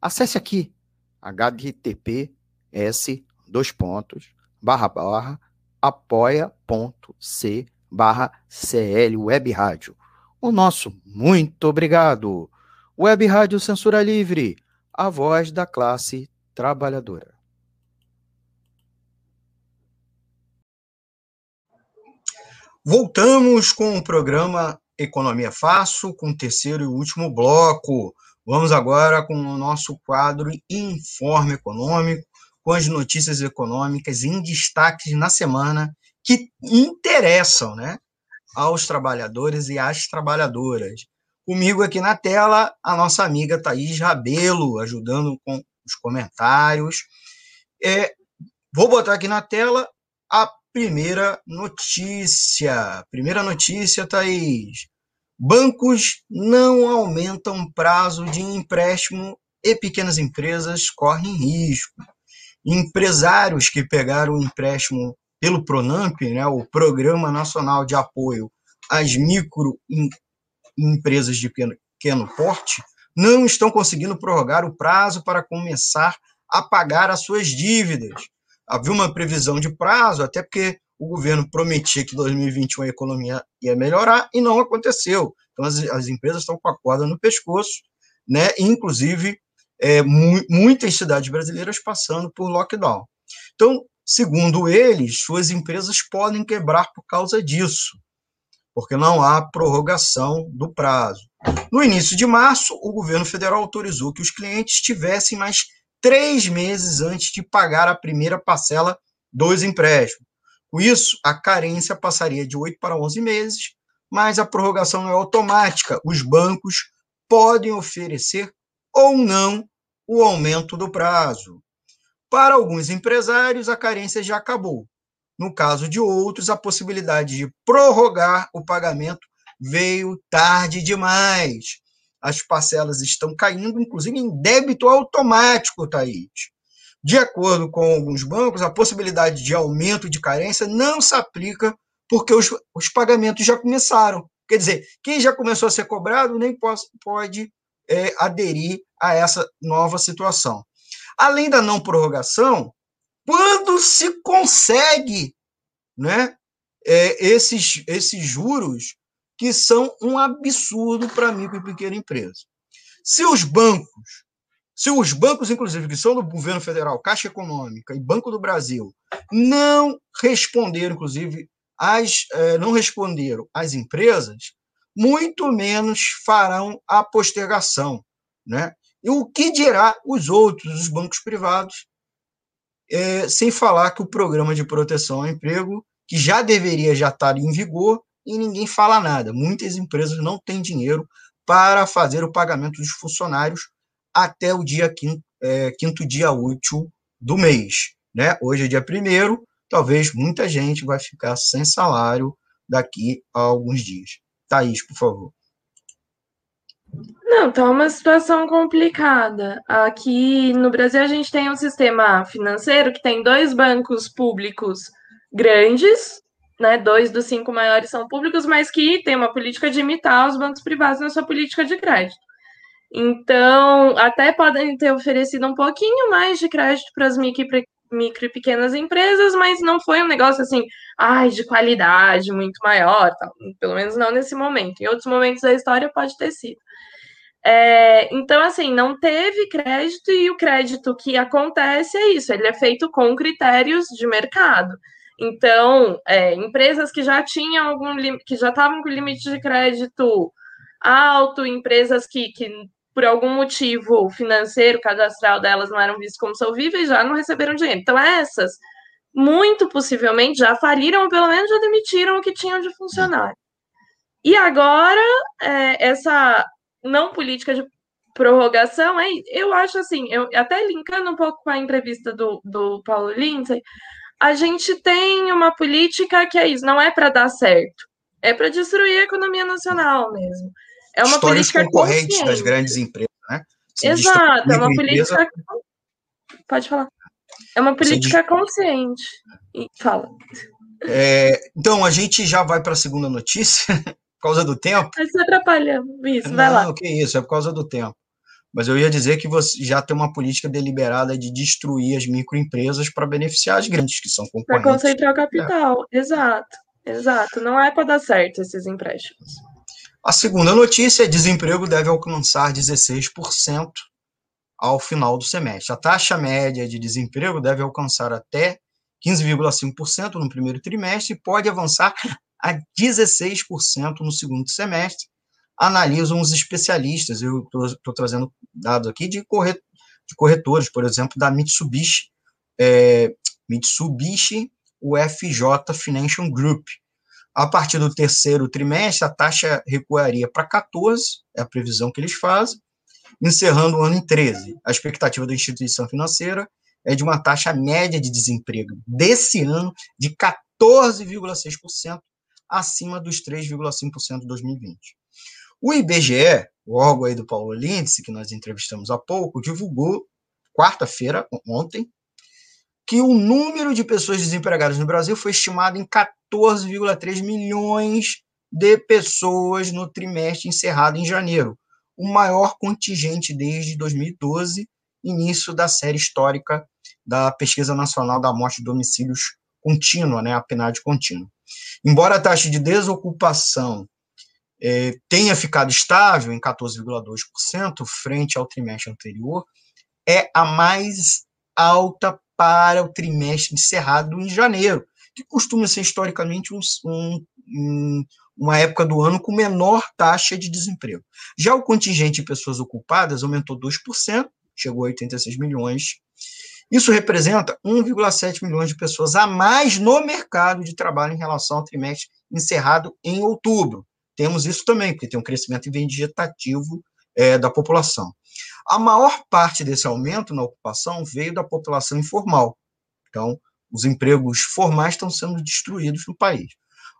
[SPEAKER 5] Acesse aqui https dois pontos barra barra apoia.c barra CL Web Rádio. O nosso muito obrigado. Web Rádio Censura Livre, a voz da classe trabalhadora.
[SPEAKER 1] Voltamos com o programa Economia Fácil, com o terceiro e último bloco. Vamos agora com o nosso quadro Informe Econômico, com as notícias econômicas em destaques na semana que interessam né, aos trabalhadores e às trabalhadoras. Comigo aqui na tela, a nossa amiga Thaís Rabelo, ajudando com os comentários. É, vou botar aqui na tela a primeira notícia. Primeira notícia, Thaís. Bancos não aumentam prazo de empréstimo e pequenas empresas correm risco. Empresários que pegaram o empréstimo pelo Pronamp, né, o Programa Nacional de Apoio às Microempresas de Pequeno Porte, não estão conseguindo prorrogar o prazo para começar a pagar as suas dívidas. Havia uma previsão de prazo, até porque o governo prometia que 2021 a economia ia melhorar e não aconteceu. Então, as, as empresas estão com a corda no pescoço, né? inclusive é, mu muitas cidades brasileiras passando por lockdown. Então, segundo eles, suas empresas podem quebrar por causa disso, porque não há prorrogação do prazo. No início de março, o governo federal autorizou que os clientes tivessem mais três meses antes de pagar a primeira parcela dos empréstimos. Com isso, a carência passaria de 8 para 11 meses, mas a prorrogação não é automática. Os bancos podem oferecer ou não o aumento do prazo. Para alguns empresários, a carência já acabou. No caso de outros, a possibilidade de prorrogar o pagamento veio tarde demais. As parcelas estão caindo, inclusive em débito automático, Thaís. De acordo com alguns bancos, a possibilidade de aumento de carência não se aplica porque os, os pagamentos já começaram. Quer dizer, quem já começou a ser cobrado nem pode, pode é, aderir a essa nova situação. Além da não prorrogação, quando se consegue né, é, esses, esses juros que são um absurdo para micro e pequena empresa. Se os bancos, se os bancos, inclusive, que são do governo federal, Caixa Econômica e Banco do Brasil, não responderam, inclusive, as, eh, não responderam às empresas, muito menos farão a postergação. Né? E o que dirá os outros, os bancos privados, é, sem falar que o programa de proteção ao emprego, que já deveria já estar em vigor, e ninguém fala nada. Muitas empresas não têm dinheiro para fazer o pagamento dos funcionários até o dia quinto, é, quinto dia útil do mês. Né? Hoje é dia primeiro, talvez muita gente vai ficar sem salário daqui a alguns dias. Thaís, por favor.
[SPEAKER 4] Não, tá uma situação complicada. Aqui no Brasil a gente tem um sistema financeiro que tem dois bancos públicos grandes, né? Dois dos cinco maiores são públicos, mas que tem uma política de imitar os bancos privados na sua política de crédito. Então, até podem ter oferecido um pouquinho mais de crédito para as micro micro e pequenas empresas, mas não foi um negócio assim, ai, de qualidade muito maior, pelo menos não nesse momento. Em outros momentos da história pode ter sido. É, então, assim, não teve crédito e o crédito que acontece é isso, ele é feito com critérios de mercado. Então, é, empresas que já tinham algum que já estavam com limite de crédito alto, empresas que, que por algum motivo financeiro, cadastral delas não eram vistas como solvíveis, já não receberam dinheiro. Então, essas, muito possivelmente, já faliram ou pelo menos já demitiram o que tinham de funcionário. E agora, é, essa não política de prorrogação, eu acho assim, eu até linkando um pouco com a entrevista do, do Paulo Lindsay, a gente tem uma política que é isso, não é para dar certo, é para destruir a economia nacional mesmo. É uma
[SPEAKER 1] Histórias política concorrentes consciente. das grandes empresas, né?
[SPEAKER 4] Se Exato, é uma política. Pode falar. É uma política consciente. E fala.
[SPEAKER 1] É, então, a gente já vai para a segunda notícia, por causa do tempo.
[SPEAKER 4] Mas se atrapalha. Isso, vai lá.
[SPEAKER 1] Não, que isso, é por causa do tempo. Mas eu ia dizer que você já tem uma política deliberada de destruir as microempresas para beneficiar as grandes, que são concorrentes.
[SPEAKER 4] Para concentrar o capital, é. exato. Exato. Não é para dar certo esses empréstimos.
[SPEAKER 1] A segunda notícia é desemprego deve alcançar 16% ao final do semestre. A taxa média de desemprego deve alcançar até 15,5% no primeiro trimestre e pode avançar a 16% no segundo semestre, analisam os especialistas. Eu estou trazendo dados aqui de, corret, de, corretores, por exemplo, da Mitsubishi, é, Mitsubishi UFJ Financial Group, a partir do terceiro trimestre, a taxa recuaria para 14, é a previsão que eles fazem, encerrando o ano em 13. A expectativa da instituição financeira é de uma taxa média de desemprego desse ano de 14,6%, acima dos 3,5% de 2020. O IBGE, o órgão aí do Paulo Lindsay, que nós entrevistamos há pouco, divulgou quarta-feira, ontem, que o número de pessoas desempregadas no Brasil foi estimado em 14,3 milhões de pessoas no trimestre encerrado em janeiro, o maior contingente desde 2012, início da série histórica da Pesquisa Nacional da Morte de Domicílios Contínua, né, a PNAD contínua. Embora a taxa de desocupação eh, tenha ficado estável em 14,2% frente ao trimestre anterior, é a mais alta para o trimestre encerrado em janeiro, que costuma ser historicamente um, um, uma época do ano com menor taxa de desemprego. Já o contingente de pessoas ocupadas aumentou 2%, chegou a 86 milhões. Isso representa 1,7 milhões de pessoas a mais no mercado de trabalho em relação ao trimestre encerrado em outubro. Temos isso também, porque tem um crescimento vegetativo é, da população. A maior parte desse aumento na ocupação veio da população informal. Então, os empregos formais estão sendo destruídos no país.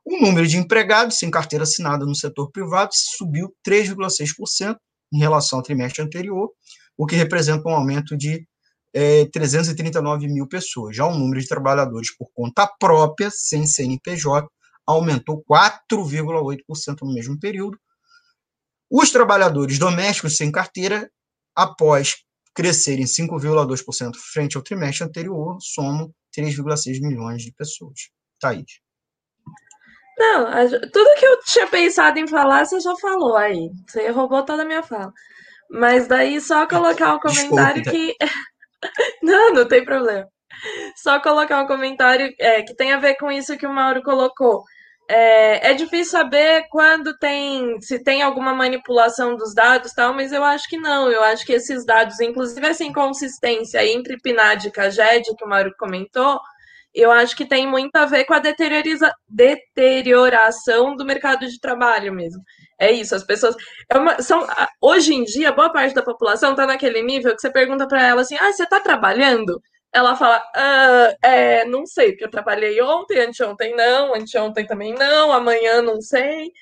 [SPEAKER 1] O número de empregados sem carteira assinada no setor privado subiu 3,6% em relação ao trimestre anterior, o que representa um aumento de é, 339 mil pessoas. Já o número de trabalhadores por conta própria, sem CNPJ, aumentou 4,8% no mesmo período. Os trabalhadores domésticos sem carteira, após crescerem 5,2% frente ao trimestre anterior, somam 3,6 milhões de pessoas. Thaís.
[SPEAKER 4] Não, tudo que eu tinha pensado em falar, você já falou aí. Você roubou toda a minha fala. Mas daí só colocar um comentário que. não, não tem problema. Só colocar um comentário é, que tem a ver com isso que o Mauro colocou. É, é, difícil saber quando tem, se tem alguma manipulação dos dados, tal, mas eu acho que não. Eu acho que esses dados, inclusive essa inconsistência entre PNAD e CAGED, que o Mauro comentou, eu acho que tem muito a ver com a deterioração do mercado de trabalho mesmo. É isso, as pessoas. É uma, são, hoje em dia, boa parte da população está naquele nível que você pergunta para ela assim: ah, você está trabalhando? Ela fala, ah, é, não sei, porque eu trabalhei ontem, anteontem não, anteontem também não, amanhã não sei.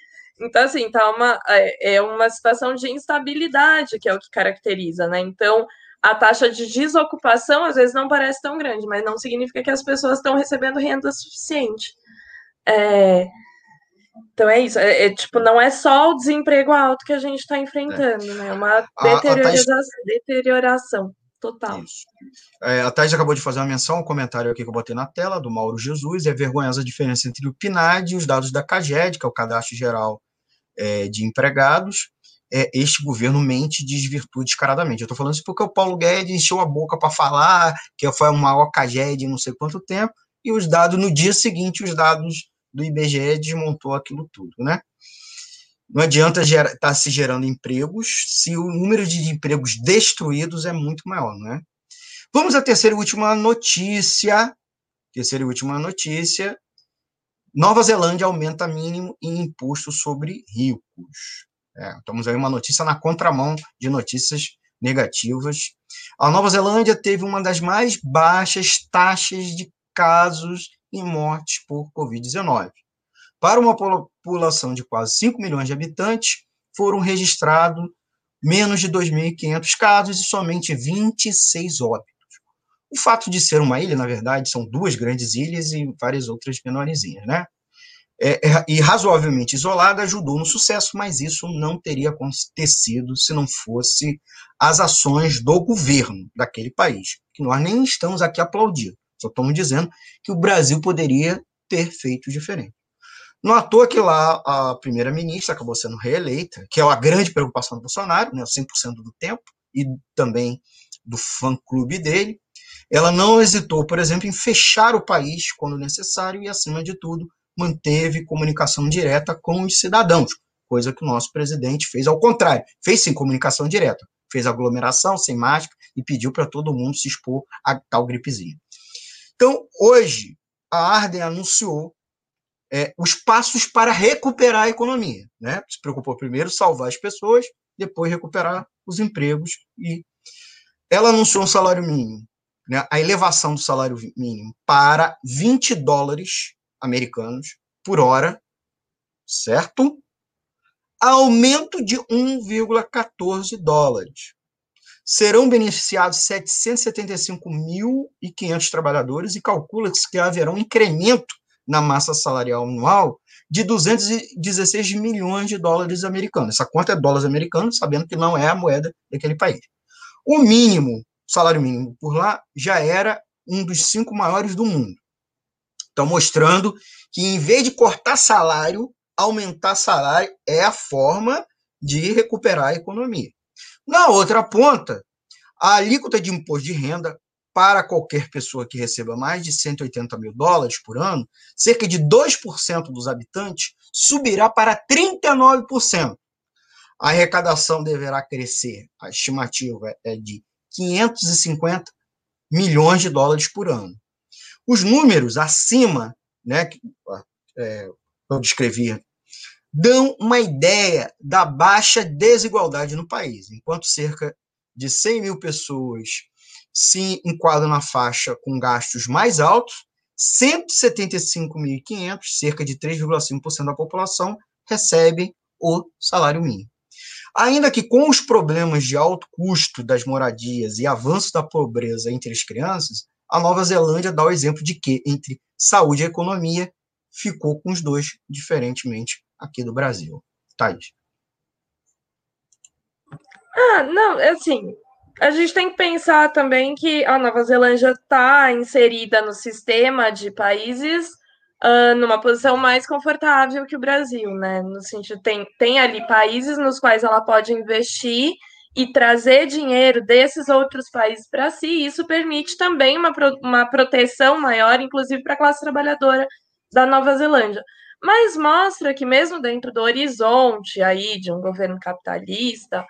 [SPEAKER 4] Então, assim, tá uma, é, é uma situação de instabilidade que é o que caracteriza, né? Então, a taxa de desocupação às vezes não parece tão grande, mas não significa que as pessoas estão recebendo renda suficiente. É, então é isso, é, é, tipo, não é só o desemprego alto que a gente está enfrentando, é. né? É uma deteriorização, a, a deterioração total.
[SPEAKER 1] É, a Thais acabou de fazer uma menção, um comentário aqui que eu botei na tela, do Mauro Jesus, é vergonhosa a diferença entre o PNAD e os dados da CAGED, que é o Cadastro Geral é, de Empregados, é, este governo mente e desvirtua descaradamente. Eu estou falando isso porque o Paulo Guedes encheu a boca para falar que foi uma OCAGED não sei quanto tempo, e os dados, no dia seguinte, os dados do IBGE desmontou aquilo tudo, né? Não adianta estar tá se gerando empregos se o número de empregos destruídos é muito maior, né? Vamos à terceira e última notícia. Terceira e última notícia. Nova Zelândia aumenta mínimo em imposto sobre ricos. É, estamos aí uma notícia na contramão de notícias negativas. A Nova Zelândia teve uma das mais baixas taxas de casos e mortes por Covid-19. Para uma população de quase 5 milhões de habitantes, foram registrados menos de 2.500 casos e somente 26 óbitos. O fato de ser uma ilha, na verdade, são duas grandes ilhas e várias outras menorzinhas, né? É, é, e razoavelmente isolada ajudou no sucesso, mas isso não teria acontecido se não fosse as ações do governo daquele país, que nós nem estamos aqui aplaudindo, só estamos dizendo que o Brasil poderia ter feito diferente. Não à toa que lá a primeira-ministra acabou sendo reeleita, que é a grande preocupação do Bolsonaro, né, 100% do tempo, e também do fã-clube dele. Ela não hesitou, por exemplo, em fechar o país quando necessário e, acima de tudo, manteve comunicação direta com os cidadãos, coisa que o nosso presidente fez ao contrário. Fez sim comunicação direta, fez aglomeração sem máscara e pediu para todo mundo se expor a tal gripezinha. Então, hoje, a Arden anunciou é, os passos para recuperar a economia. Né? Se preocupou primeiro salvar as pessoas, depois recuperar os empregos e ela anunciou um salário mínimo, né? a elevação do salário mínimo para 20 dólares americanos por hora, certo? Aumento de 1,14 dólares. Serão beneficiados 775.500 trabalhadores e calcula-se que haverá um incremento na massa salarial anual de 216 milhões de dólares americanos. Essa conta é dólares americanos, sabendo que não é a moeda daquele país. O mínimo, salário mínimo por lá, já era um dos cinco maiores do mundo. Estão mostrando que, em vez de cortar salário, aumentar salário é a forma de recuperar a economia. Na outra ponta, a alíquota de imposto de renda para qualquer pessoa que receba mais de 180 mil dólares por ano, cerca de 2% dos habitantes subirá para 39%. A arrecadação deverá crescer, a estimativa é de 550 milhões de dólares por ano. Os números acima, né, que é, eu descrevi, dão uma ideia da baixa desigualdade no país. Enquanto cerca de 100 mil pessoas se enquadram na faixa com gastos mais altos, 175.500, cerca de 3,5% da população, recebe o salário mínimo. Ainda que com os problemas de alto custo das moradias e avanço da pobreza entre as crianças, a Nova Zelândia dá o exemplo de que, entre saúde e economia, ficou com os dois, diferentemente aqui do Brasil. Thaís.
[SPEAKER 4] Ah, não, assim, a gente tem que pensar também que a Nova Zelândia está inserida no sistema de países uh, numa posição mais confortável que o Brasil, né? No sentido, tem, tem ali países nos quais ela pode investir e trazer dinheiro desses outros países para si, isso permite também uma, uma proteção maior, inclusive para a classe trabalhadora da Nova Zelândia. Mas mostra que mesmo dentro do horizonte aí de um governo capitalista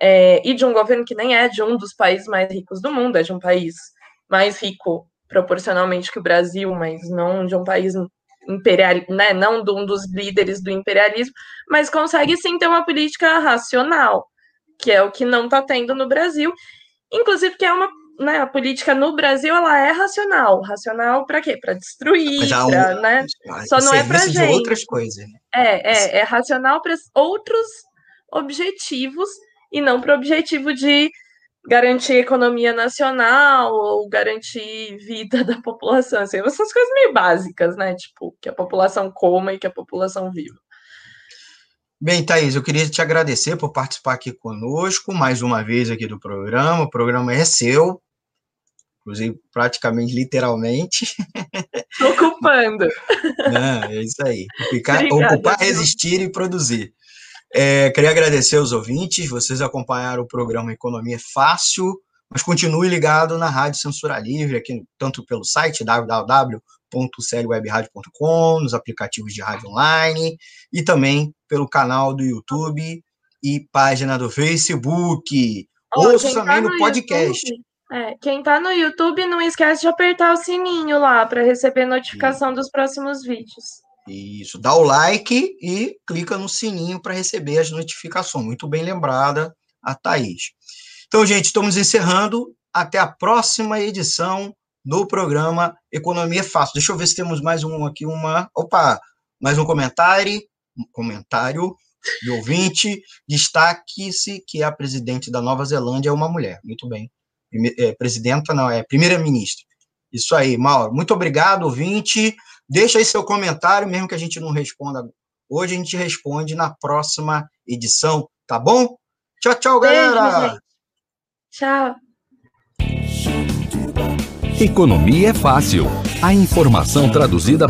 [SPEAKER 4] é, e de um governo que nem é de um dos países mais ricos do mundo, é de um país mais rico proporcionalmente que o Brasil, mas não de um país imperial, né, não de um dos líderes do imperialismo, mas consegue sim ter uma política racional, que é o que não está tendo no Brasil, inclusive que é uma né, a política no Brasil ela é racional. Racional para quê? Para destruir, pra, um, né? Só não é para gente.
[SPEAKER 1] outras coisas.
[SPEAKER 4] É, é, é racional para outros objetivos e não para o objetivo de garantir economia nacional ou garantir vida da população. Assim, essas coisas meio básicas, né? Tipo, que a população coma e que a população viva.
[SPEAKER 1] Bem, Thaís, eu queria te agradecer por participar aqui conosco, mais uma vez aqui do programa. O programa é seu, inclusive praticamente literalmente.
[SPEAKER 4] Ocupando.
[SPEAKER 1] Não, é isso aí. Ficar, Obrigada, ocupar, resistir e produzir. É, queria agradecer aos ouvintes, vocês acompanharam o programa Economia Fácil, mas continue ligado na Rádio Censura Livre, aqui, tanto pelo site www www.clwebradio.com, nos aplicativos de rádio online e também pelo canal do YouTube e página do Facebook. Oh, Ouça tá também tá no, no podcast.
[SPEAKER 4] YouTube, é, quem está no YouTube, não esquece de apertar o sininho lá para receber notificação Sim. dos próximos vídeos.
[SPEAKER 1] Isso, dá o like e clica no sininho para receber as notificações. Muito bem lembrada a Thaís. Então, gente, estamos encerrando. Até a próxima edição do programa Economia Fácil. Deixa eu ver se temos mais um aqui, uma. Opa! Mais um comentário. Um comentário de ouvinte. Destaque-se que a presidente da Nova Zelândia é uma mulher. Muito bem. É, presidenta, não, é primeira-ministra. Isso aí, Mauro. Muito obrigado, ouvinte. Deixa aí seu comentário, mesmo que a gente não responda hoje, a gente responde na próxima edição, tá bom? Tchau, tchau, galera! Beijo,
[SPEAKER 4] tchau.
[SPEAKER 2] Economia é fácil. A informação traduzida